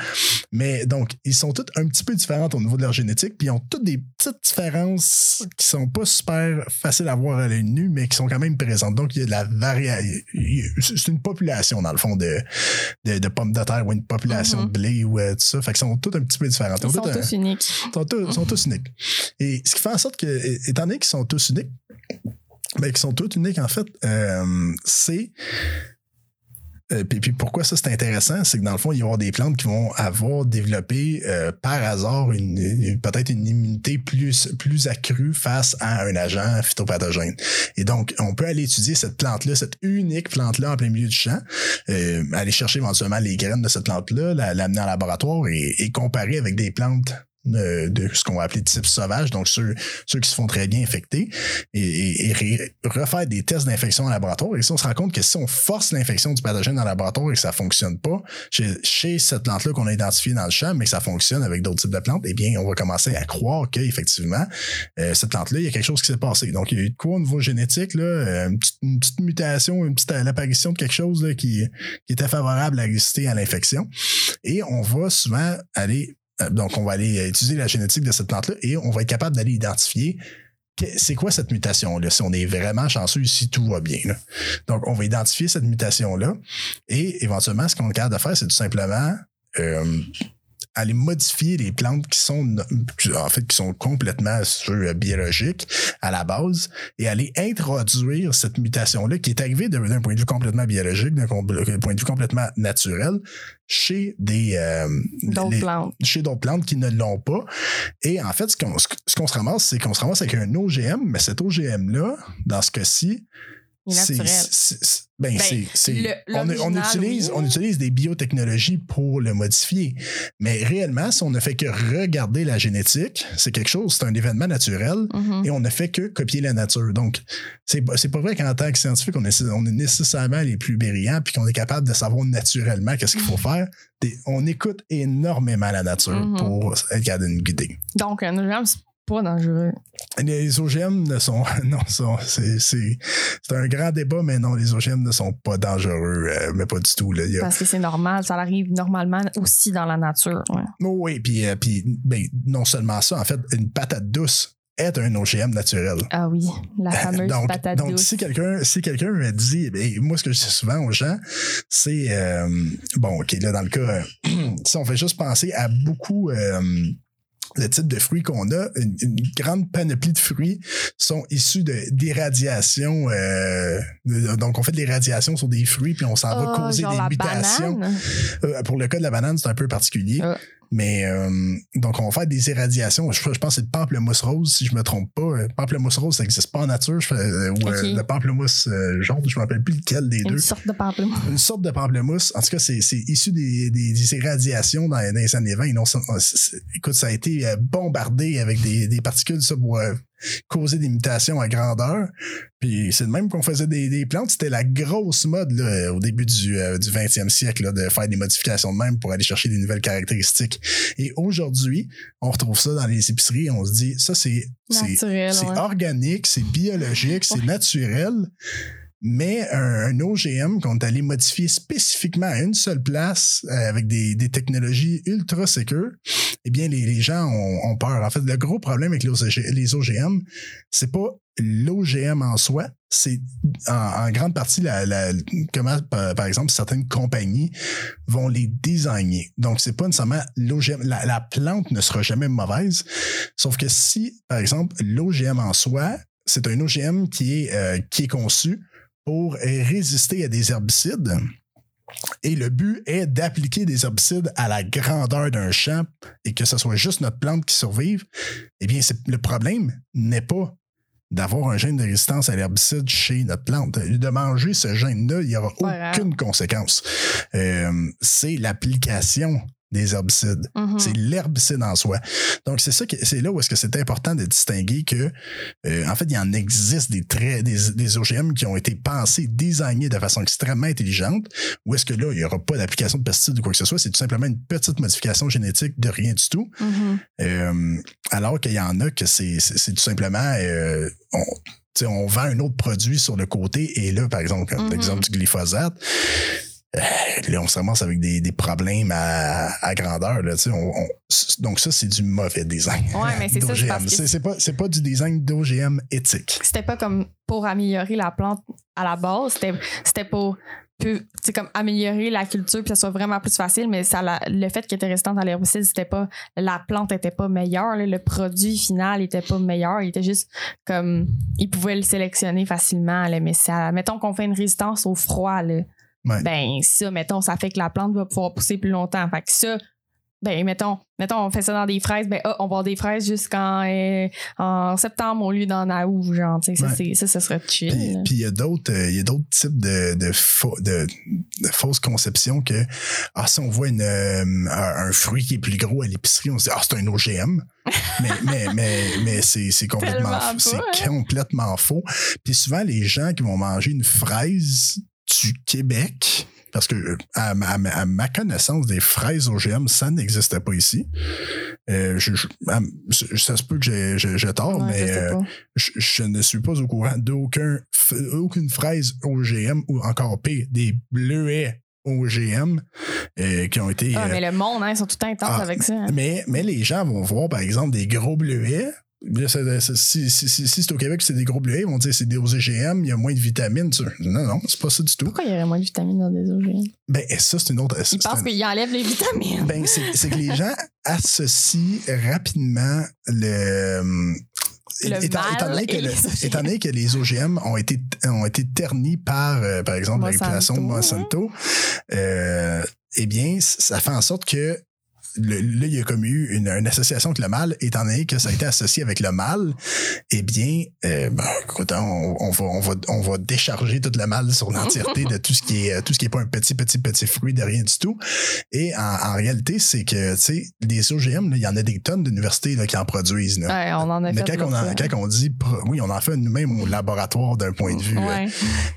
Speaker 2: Mais donc, ils sont tous un petit peu différents au niveau de leur génétique, puis ils ont toutes des petites différences qui sont pas super faciles à voir à l'œil nu, mais qui sont quand même présentes. Donc, il y a de la variation. C'est une population, dans le fond, de, de, de pommes de terre ou une population
Speaker 1: Mhm.
Speaker 2: de blé ou euh, tout ça. Fait qu'ils sont tous un petit peu différents.
Speaker 1: Ils sont
Speaker 2: tous un-
Speaker 1: tous uniques.
Speaker 2: sont tous, sont tous uniques. Et ce qui fait en sorte que, étant donné qu'ils sont tous uniques, ben, qu'ils sont tous uniques, en fait, euh, c'est. euh, puis, pourquoi ça c'est intéressant, c'est que dans le fond, il y avoir des plantes qui vont avoir développé euh, par hasard une, une- peut-être une immunité plus, plus accrue face à un agent phytopathogène. Et donc, on peut aller étudier cette plante-là, cette unique plante-là en plein milieu du champ, euh, aller chercher éventuellement les graines de cette plante-là, la- l'amener en laboratoire et, et comparer avec des plantes de, ce qu'on va appeler type sauvage, donc ceux, qui se font très bien infecter, et, refaire des tests d'infection en laboratoire. Et si on se rend compte que si on force l'infection du pathogène le laboratoire et que ça fonctionne pas chez, cette plante-là qu'on a identifiée dans le champ, mais que ça fonctionne avec d'autres types de plantes, eh bien, on va commencer à croire qu'effectivement, euh, cette plante-là, il y a quelque chose qui s'est passé. Donc, il y a eu de quoi au niveau génétique, là, euh, une, petite, mutation, une petite l'apparition de quelque chose là, qui, qui était favorable à résister à l'infection. Et on va souvent aller, euh, donc on va aller euh, étudier la génétique de cette plante-là et on va être capable d'aller identifier c'est quoi cette mutation-là, si on est vraiment chanceux, si tout va bien. Donc, on va identifier cette mutation-là et éventuellement, ce qu'on est capable de faire, c'est tout simplement euh, aller modifier les plantes qui sont en fait qui sont complètement sur biologiques à la base et aller introduire cette mutation là qui est arrivée d'un point de vue complètement biologique d'un point de vue complètement naturel chez des euh,
Speaker 1: D'autres plantes.
Speaker 2: chez d'autres plantes qui ne l'ont pas. Et en fait, ce qu'on, ce qu'on se ramasse, c'est qu'on se ramasse avec un OGM, mais cet OGM-là, dans ce cas-ci,
Speaker 1: Il est
Speaker 2: ben,
Speaker 1: Ben,
Speaker 2: c'est, on, utilise,
Speaker 1: oui.
Speaker 2: on utilise des biotechnologies pour le modifier. Mais réellement, si on ne fait que regarder la génétique, c'est quelque chose, c'est un événement naturel
Speaker 1: Mhm.
Speaker 2: et on ne fait que copier la nature. Donc, c'est, pas- vrai qu'en tant que scientifique, on est, on est nécessairement les plus brillants puis qu'on est capable de savoir naturellement qu'est-ce qu'il faut faire. Des- on écoute énormément la nature
Speaker 1: Mhm.
Speaker 2: pour être capable de nous guider.
Speaker 1: Donc, un pas dangereux.
Speaker 2: Les OGM ne sont. <laughs> Non, sont, c'est, c'est, c'est un grand débat, mais non, les OGM ne sont pas dangereux, euh, mais pas du tout. Là. A-
Speaker 1: Parce que c'est normal, ça arrive normalement aussi dans la nature. ouais.
Speaker 2: Oh oui, puis, euh, puis ben, non seulement ça, en fait, une patate douce est un OGM naturel.
Speaker 1: Ah oui, la fameuse
Speaker 2: donc,
Speaker 1: patate
Speaker 2: donc
Speaker 1: douce.
Speaker 2: si quelqu'un si quelqu'un me dit ben, moi ce que je dis souvent aux gens c'est euh, bon ok là dans le cas euh, <clears throat> si on fait juste penser à beaucoup euh, le type de fruits qu'on a, une, une grande panoplie de fruits sont issus de d'irradiation. Euh, donc, on fait de l'irradiation sur des fruits, puis on s'en va
Speaker 1: Ah,
Speaker 2: causer des mutations. Euh, pour le cas de la banane, c'est un peu particulier.
Speaker 1: Ah.
Speaker 2: Mais euh, donc, on va faire des irradiations. Je, je pense que c'est le pamplemousse rose, si je me trompe pas. Euh, Pamplemousse rose, ça n'existe pas en nature. Je fais- euh, ou euh, le pamplemousse euh, jaune, je ne me rappelle plus lequel des
Speaker 1: Une
Speaker 2: deux.
Speaker 1: sorte de pamplemousse.
Speaker 2: Une sorte de pamplemousse. En tout cas, c'est c'est issu des, des, des irradiations dans, dans les années 20. Et non, ça- c'est- c'est- écoute, ça a été bombardé avec des, des particules euh, causer des mutations à grandeur. Puis c'est de même qu'on faisait des, des plantes. C'était la grosse mode là, au début du, euh, du 20e siècle là, de faire des modifications de même pour aller chercher des nouvelles caractéristiques. Et aujourd'hui, on retrouve ça dans les épiceries et on se dit, ça c'est
Speaker 1: ouais.
Speaker 2: organique, c'est biologique, c'est
Speaker 1: Ouais.
Speaker 2: naturel. Mais un, un OGM qu'on est allé modifier spécifiquement à une seule place euh, avec des, des technologies ultra sécures, eh bien, les, les gens ont, ont peur. En fait, le gros problème avec les, OG les OGM, c'est pas l'OGM en soi, c'est en, en grande partie la, la- comment, par, par exemple, certaines compagnies vont les designer. Donc, c'est pas nécessairement l'OGM. La, la plante ne sera jamais mauvaise. Sauf que si, par exemple, l'OGM en soi, c'est un OGM qui est, euh, qui est conçu pour résister à des herbicides. Et le but est d'appliquer des herbicides à la grandeur d'un champ et que ce soit juste notre plante qui survive. Eh bien, le problème n'est pas d'avoir un gène de résistance à l'herbicide chez notre plante. De manger ce gène-là, il n'y aura aucune conséquence. Euh, c'est l'application des herbicides.
Speaker 1: Mhm.
Speaker 2: C'est l'herbicide en soi. Donc, c'est ça c'est là où est-ce que c'est important de distinguer que, euh, en fait, il y en existe des traits, des, des OGM qui ont été pensés, designés de façon extrêmement intelligente, ou est-ce que là, il n'y aura pas d'application de pesticides ou quoi que ce soit, c'est tout simplement une petite modification génétique de rien du tout.
Speaker 1: Mhm.
Speaker 2: Euh, alors qu'il y en a que c'est, tout simplement, euh, on, vend un autre produit sur le côté et là, par exemple, comme
Speaker 1: Mhm.
Speaker 2: l'exemple du glyphosate, là, on se ramasse avec des, des problèmes à, à grandeur. Là, on- on- donc ça, c'est du mauvais design.
Speaker 1: Ouais, mais c'est ça, que
Speaker 2: C'est, pas, c'est pas du design d'OGM éthique.
Speaker 1: C'était pas comme pour améliorer la plante à la base, c'était c'était pour comme améliorer la culture puis que ça soit vraiment plus facile mais ça la- le fait qu'elle était résistante à l'herbicide c'était pas la plante était pas meilleure là, le produit final était pas meilleur il était juste comme ils pouvaient le sélectionner facilement là, mais ça mettons qu'on fait une résistance au froid là,
Speaker 2: Ouais.
Speaker 1: ben ça mettons ça fait que la plante va pouvoir pousser plus longtemps fait que ça ben mettons mettons on fait ça dans des fraises ben ah, on va avoir des fraises jusqu'en euh, en septembre au lieu d'en août genre tu sais ça
Speaker 2: Ouais.
Speaker 1: ça ça serait chill
Speaker 2: Puis il y a d'autres euh, il y a d'autres types de, de, faux- de, de fausses conceptions que ah si on voit une, euh, un, fruit qui est plus gros à l'épicerie on se dit ah c'est un OGM mais <laughs> mais mais mais c'est c'est complètement
Speaker 1: pas, hein?
Speaker 2: complètement faux puis souvent les gens qui vont manger une fraise du Québec parce que à, ma- à ma- à ma connaissance des fraises OGM ça n'existait pas ici Euh, je- je- à- ça se peut que j'ai tort
Speaker 1: Ouais,
Speaker 2: mais euh, je, je ne suis pas au courant d'aucun aucune fraise OGM ou encore pire, des bleuets OGM euh, qui ont été.
Speaker 1: Ah, mais le monde, hein, ils sont tout intenses
Speaker 2: ah,
Speaker 1: avec ça. hein.
Speaker 2: mais, mais les gens vont voir, par exemple, des gros bleuets. Si, si, si, si c'est au Québec, c'est des gros bleuets, ils vont dire c'est des OGM, il y a moins de vitamines. ça. Non, non, c'est pas ça du tout.
Speaker 1: Pourquoi il y aurait moins de vitamines dans des OGM?
Speaker 2: Ben, et ça, c'est une autre. c'est
Speaker 1: Ils pensent
Speaker 2: un-
Speaker 1: qu'ils enlèvent les vitamines.
Speaker 2: ben, c'est que les gens associent rapidement le.
Speaker 1: Le
Speaker 2: étant,
Speaker 1: mal
Speaker 2: étant donné que le- étant donné que les OGM ont été, ont été ternis par, euh, par exemple, la régulation de Monsanto, euh, eh bien, ça fait en sorte que le- là, il y a comme eu une, une association avec le mal, étant donné que ça a été associé avec le mal, eh bien, euh, ben, écoute, on, on va, on, va, on va décharger tout le mal sur l'entièreté de tout ce qui est tout ce qui est pas un petit, petit, petit fruit de rien du tout. Et en, en réalité, c'est que, tu sais, des OGM, il y en a des tonnes d'universités qui en produisent. là.
Speaker 1: Ouais, on en a
Speaker 2: Mais
Speaker 1: fait.
Speaker 2: quand on,
Speaker 1: l'autre
Speaker 2: en-
Speaker 1: fois.
Speaker 2: quand on dit, oui, on en fait nous-mêmes au laboratoire d'un point de vue.
Speaker 1: Ouais.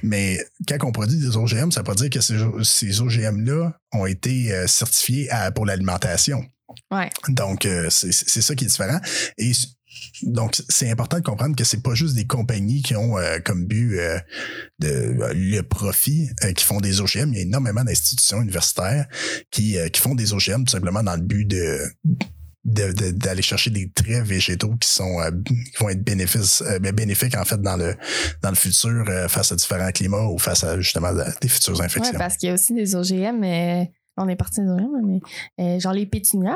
Speaker 2: Mais quand on produit des OGM, ça veut pas dire que ces, ces OGM-là ont été euh, certifiés à- pour l'alimentation.
Speaker 1: Ouais.
Speaker 2: Donc, euh, c'est ça qui est différent. Et donc, c'est important de comprendre que c'est pas juste des compagnies qui ont euh, comme but euh, de, euh, le profit qui font des OGM. Il y a énormément d'institutions universitaires qui, qui font des OGM tout simplement dans le but de d'aller chercher des traits végétaux qui sont euh, qui vont être bénéfices euh, ben, bénéfiques en fait dans le dans le futur euh, face à différents climats ou face à justement de- des futures infections.
Speaker 1: parce qu'il y a aussi des OGM, mais on est parti des OGM, mais euh, genre les pétunias.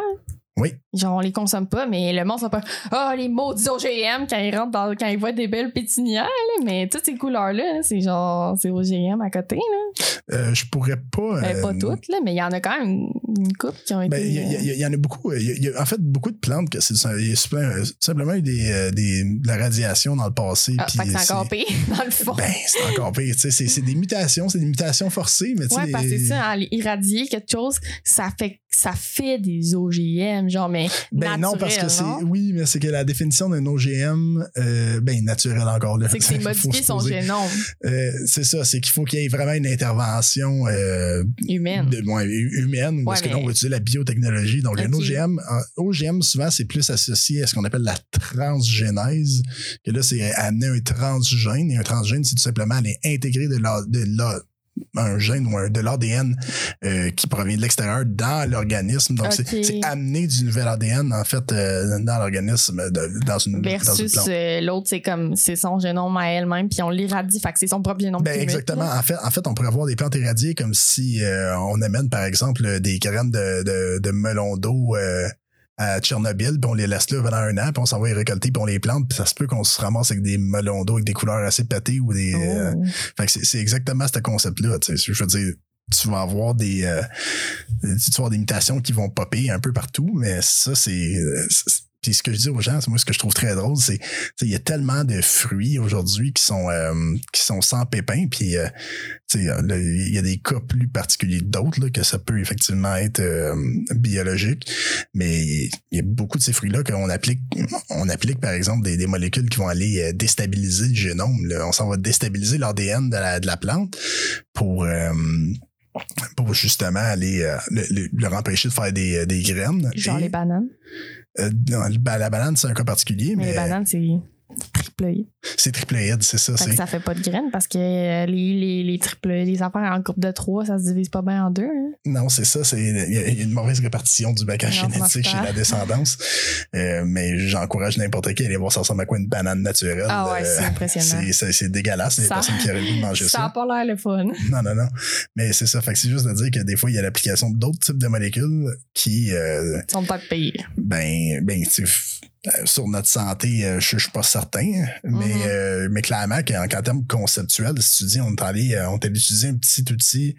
Speaker 2: Oui.
Speaker 1: Genre, on les consomme pas, mais le monde, ça pas Ah, les maudits OGM quand ils rentrent dans, quand ils voient des belles pétunières, là. Mais toutes ces couleurs-là, là, c'est genre, c'est OGM à côté, là.
Speaker 2: Euh, je pourrais pas.
Speaker 1: Ben, pas
Speaker 2: euh,
Speaker 1: toutes, là, mais il y en a quand même une, couple qui ont été.
Speaker 2: Il y, en a beaucoup. Il y a- il y a en fait beaucoup de plantes que c'est il y a simplement, simplement eu des, euh, des, de la radiation dans le passé.
Speaker 1: ah, c'est encore pire, <laughs> dans le fond.
Speaker 2: Ben, c'est encore pire. tu sais, C'est c'est des mutations, c'est des mutations forcées, mais tu sais.
Speaker 1: Ouais, parce que ça, aller irradier quelque chose, ça fait, ça fait des OGM, genre, mais.
Speaker 2: Ben non, parce que c'est. Oui, mais c'est que la définition d'un OGM, euh, ben naturel encore là.
Speaker 1: C'est que c'est <laughs> modifier son génome
Speaker 2: Euh, c'est ça, c'est qu'il faut qu'il y ait vraiment une intervention euh,
Speaker 1: humaine.
Speaker 2: de, hu- humaine,
Speaker 1: Ouais,
Speaker 2: parce que là, on va utiliser la biotechnologie? Donc, un. OGM, OGM, souvent, c'est plus associé à ce qu'on appelle la transgénèse, que là, c'est amener un transgène, et un transgène, c'est tout simplement aller intégrer de la, de la- un gène ou un- de l'ADN euh, qui provient de l'extérieur dans l'organisme. Donc, c'est- amener du nouvel ADN, en fait, euh, dans l'organisme, dans une,
Speaker 1: Versus euh, l'autre, c'est comme c'est son génome à elle-même, puis on l'irradie, fait que c'est son propre génome.
Speaker 2: Ben exactement. En fait, en fait, on pourrait avoir des plantes irradiées comme si euh, on amène, par exemple, des graines de, de, de melon d'eau à Tchernobyl, puis on les laisse là pendant un an, puis on s'en va les récolter, puis on les plante, puis ça se peut qu'on se ramasse avec des melons d'eau avec des couleurs assez pétées ou des. euh,
Speaker 1: Oh.
Speaker 2: fait que c'est exactement ce concept-là. tu sais. Je veux dire, tu vas avoir des, euh, tu vas avoir des mutations qui vont popper un peu partout, mais ça, c'est. C'est- puis ce que je dis aux gens, c'est moi ce que je trouve très drôle, c'est il y a tellement de fruits aujourd'hui qui sont euh, qui sont sans pépins, puis euh, il y a des cas plus particuliers que d'autres que ça peut effectivement être euh, biologique, mais il y a beaucoup de ces fruits là qu'on applique on applique par exemple des, des molécules qui vont aller déstabiliser le génome. On s'en va déstabiliser l'ADN de la, de la plante pour pour justement aller euh, le, leur empêcher de faire des, des graines.
Speaker 1: Genre les bananes.
Speaker 2: Euh, non, la banane, c'est un cas particulier. Mais,
Speaker 1: mais les bananes, c'est triploïde.
Speaker 2: C'est triploïde, c'est ça.
Speaker 1: Fait que ça fait pas de graines parce que euh, les, les, les, les affaires en groupe de trois, ça se divise pas bien en deux. Hein?
Speaker 2: Non, c'est ça. Il y, a une mauvaise répartition du bagage génétique chez la descendance. euh, mais j'encourage n'importe qui à aller voir ça ressemble à quoi une banane naturelle.
Speaker 1: Ah ouais, c'est impressionnant.
Speaker 2: C'est dégueulasse. Les personnes qui auraient le manger <laughs> ça.
Speaker 1: Ça n'a pas l'air le fun. <laughs>
Speaker 2: Non, non, non. Mais c'est ça. Fait que c'est juste de dire que des fois, il y a l'application d'autres types de molécules qui. Euh,
Speaker 1: sont pas pires.
Speaker 2: Ben, ben, tu euh, sur notre santé, euh, je, je suis pas certain, mais, mm-hmm. euh, mais clairement qu'en termes conceptuels, si tu dis on est allé, on t'a utilisé un petit outil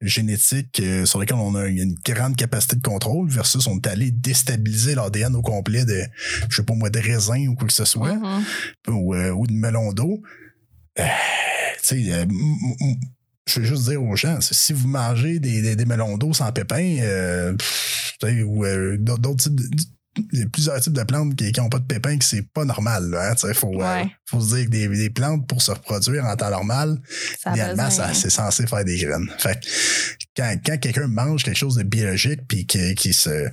Speaker 2: génétique sur lequel on a une grande capacité de contrôle versus on est allé déstabiliser l'ADN au complet de, je sais pas moi, de raisin ou quoi que ce soit, mm-hmm. ou, ou, de melon d'eau. tu sais, je veux juste dire aux gens, si vous mangez des, des, melons d'eau sans pépins, ou d'autres types de il y a plusieurs types de plantes qui n'ont pas de pépins que c'est pas normal. Il hein, faut, euh, faut se dire que des, plantes, pour se reproduire en temps normal, idéalement, c'est censé faire des graines. Fait quand, quand quelqu'un mange quelque chose de biologique puis qui, qui se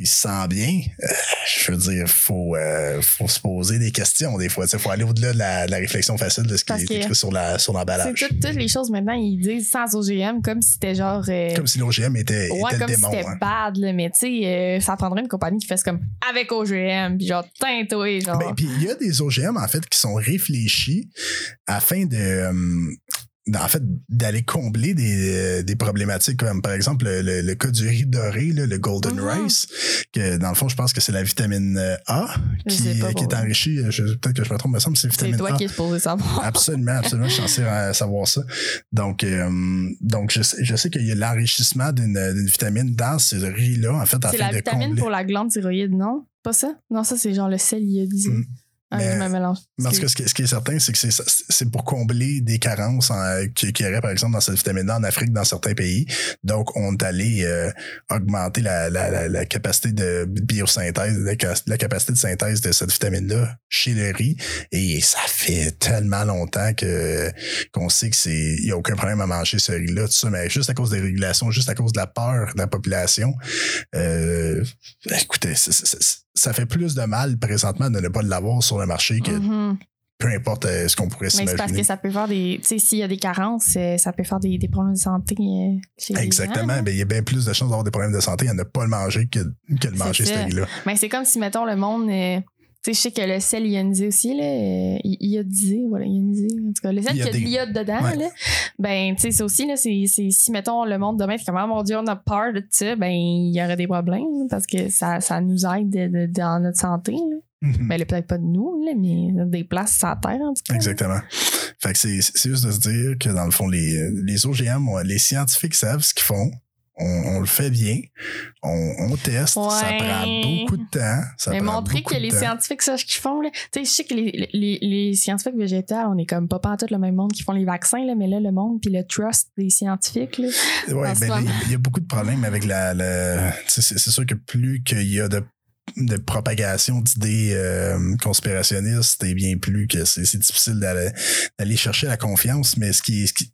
Speaker 2: il se sent bien, euh, je veux dire, faut, euh, faut se poser des questions des fois. Il faut aller au-delà de la, réflexion facile de ce qui est écrit sur la sur l'emballage.
Speaker 1: C'est toutes les choses maintenant, ils disent sans OGM, comme si c'était genre. Euh,
Speaker 2: comme si l'OGM était,
Speaker 1: ouais,
Speaker 2: était
Speaker 1: comme
Speaker 2: le démon.
Speaker 1: Si c'était
Speaker 2: hein.
Speaker 1: bad, là, mais tu sais, ça prendrait une compagnie qui fasse comme avec OGM, puis genre tintoué, genre.
Speaker 2: Ben, puis il y a des OGM, en fait, qui sont réfléchis afin de en fait, d'aller combler des, des, problématiques comme par exemple le, le, cas du riz doré, le Golden mm-hmm. Rice, que dans le fond, je pense que c'est la vitamine A qui, qui est enrichie. Peut-être que je me trompe, mais ça me semble c'est vitamine
Speaker 1: A. C'est toi qui es supposé savoir.
Speaker 2: Absolument, absolument, je suis censé savoir ça. Donc, euh, donc je, sais, je sais qu'il y a l'enrichissement d'une vitamine dans ce riz-là, en fait,
Speaker 1: C'est la vitamine pour la glande thyroïde, non? Pas ça? Non, ça, c'est genre le sel iodisé. Mm. Ah, je me mélange.
Speaker 2: Parce que ce qui, est certain, c'est que c'est pour combler des carences qu'il y aurait, par exemple, dans cette vitamine A en Afrique, dans certains pays. Donc, on est allé euh, augmenter la, la, la, capacité de biosynthèse, la, capacité de synthèse de cette vitamine-là chez le riz. Et ça fait tellement longtemps que qu'on sait que c'est il y a aucun problème à manger ce riz-là, tout ça, mais juste à cause des régulations, juste à cause de la peur de la population. Euh, écoutez, c'est ça fait plus de mal présentement de ne pas l'avoir sur le marché que mm-hmm. peu importe euh, ce qu'on pourrait s'imaginer.
Speaker 1: Mais c'est parce que ça peut faire des. Tu sais, s'il y a des carences, euh, ça peut faire des, des problèmes de santé euh, chez
Speaker 2: Exactement.
Speaker 1: Les
Speaker 2: ben, il y a bien plus de chances d'avoir des problèmes de santé à ne pas le manger que, que de manger ce là
Speaker 1: Mais c'est comme si, mettons, le monde. Sais, je sais que le sel ionisé aussi, là, iodisé, voilà, ionisé. En tout cas, le sel qui a de l'iode dedans, là, ben, tu sais, c'est aussi, là, c'est, si, mettons, le monde demain fait comme, ah, mon Dieu, on a peur de ça, ben, il y aurait des problèmes, parce que ça, ça nous aide dans notre santé, là. Mm-hmm. Ben, peut-être pas de nous, là, mais des places sur la terre, en tout cas.
Speaker 2: Exactement. Fait que c'est, c'est juste de se dire que, dans le fond, les, les OGM, les scientifiques savent ce qu'ils font on, le fait bien, on, teste, ça prend beaucoup de temps. Ça
Speaker 1: Mais montrer que les scientifiques savent ce qu'ils font. Là. Tu sais, je sais que les, les, les, scientifiques végétaux, on est comme pas tout le même monde qui font les vaccins, là, mais là, le monde puis le trust des scientifiques.
Speaker 2: Oui, ben, il y a beaucoup de problèmes avec la. la c'est sûr que plus qu'il y a de de propagation d'idées euh, conspirationnistes et bien plus que c'est difficile d'aller chercher la confiance mais ce qui, ce qui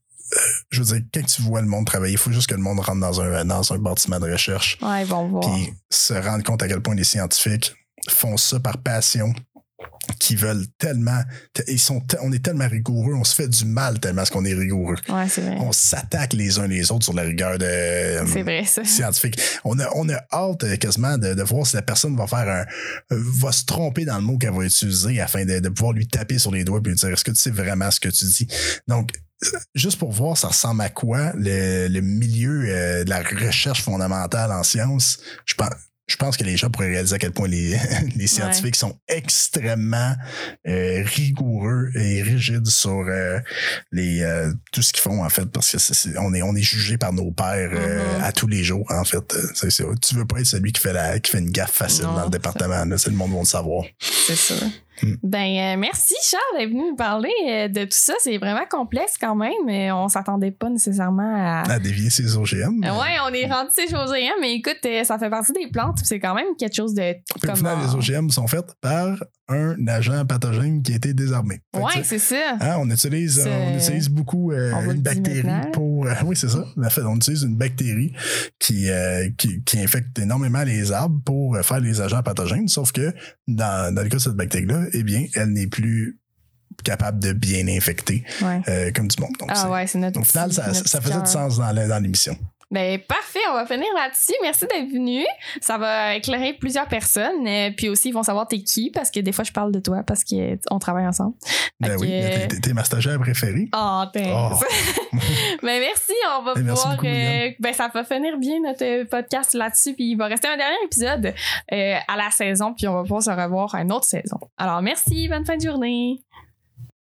Speaker 2: je veux dire, quand tu vois le monde travailler, il faut juste que le monde rentre dans un, dans un bâtiment de recherche.
Speaker 1: Ouais, ils vont voir.
Speaker 2: Puis se rendre compte à quel point les scientifiques font ça par passion, qui veulent tellement. Ils sont, on est tellement rigoureux, on se fait du mal tellement ce qu'on est rigoureux.
Speaker 1: Ouais, c'est vrai.
Speaker 2: On s'attaque les uns les autres sur la rigueur de
Speaker 1: vrai,
Speaker 2: scientifique. On a, on a hâte euh, quasiment de, de, voir si la personne va faire un. va se tromper dans le mot qu'elle va utiliser afin de, de pouvoir lui taper sur les doigts et lui dire est-ce que tu sais vraiment ce que tu dis? Donc, juste pour voir ça ressemble à quoi le, milieu euh, de la recherche fondamentale en sciences, je pense je pense que les gens pourraient réaliser à quel point les, <laughs> les scientifiques sont extrêmement euh, rigoureux et rigides sur euh, les euh, tout ce qu'ils font en fait parce que c'est, on est on est jugé par nos pères
Speaker 1: Mhm.
Speaker 2: à tous les jours en fait. Tu veux pas être celui qui fait la qui fait une gaffe facile
Speaker 1: Non,
Speaker 2: dans le département là, c'est le monde va le savoir.
Speaker 1: C'est sûr.
Speaker 2: Mm.
Speaker 1: Ben, euh, merci Charles d'être venu nous parler euh, de tout ça. C'est vraiment complexe quand même. mais on s'attendait pas nécessairement à.
Speaker 2: à dévier ses OGM
Speaker 1: Euh, Ouais, on est rendu ces choses rien, mais écoute, euh, ça fait partie des plantes. C'est quand même quelque chose de.
Speaker 2: Puis au final, les OGM sont faits par un agent pathogène qui a été désarmé. Fait
Speaker 1: Ouais,
Speaker 2: sais,
Speaker 1: c'est ça.
Speaker 2: hein, on utilise, on utilise beaucoup
Speaker 1: On
Speaker 2: une bactérie pour. oui, c'est ça. En fait, on utilise une bactérie qui, qui, qui infecte énormément les arbres pour faire les agents pathogènes. Sauf que dans, dans le cas de cette bactérie-là, eh bien, elle n'est plus capable de bien infecter
Speaker 1: Ouais.
Speaker 2: euh, comme du monde. Donc,
Speaker 1: Ah
Speaker 2: c'est-
Speaker 1: ouais, c'est notre.
Speaker 2: au final,
Speaker 1: petit-
Speaker 2: ça,
Speaker 1: notre
Speaker 2: ça faisait du sens dans l'émission.
Speaker 1: Ben, parfait, on va finir là-dessus. Merci d'être venu. Ça va éclairer plusieurs personnes. euh, puis aussi, ils vont savoir t'es qui, parce que des fois, je parle de toi parce qu'on travaille ensemble.
Speaker 2: Ben oui, t'es- ma stagiaire préférée.
Speaker 1: Oh, thanks.
Speaker 2: Oh.
Speaker 1: ben, merci. On va
Speaker 2: merci
Speaker 1: pouvoir.
Speaker 2: beaucoup,
Speaker 1: euh, ben, ça va finir bien notre podcast là-dessus. Puis il va rester un dernier épisode euh, à la saison. Puis on va pouvoir se revoir à une autre saison. Alors, merci. Bonne fin de journée.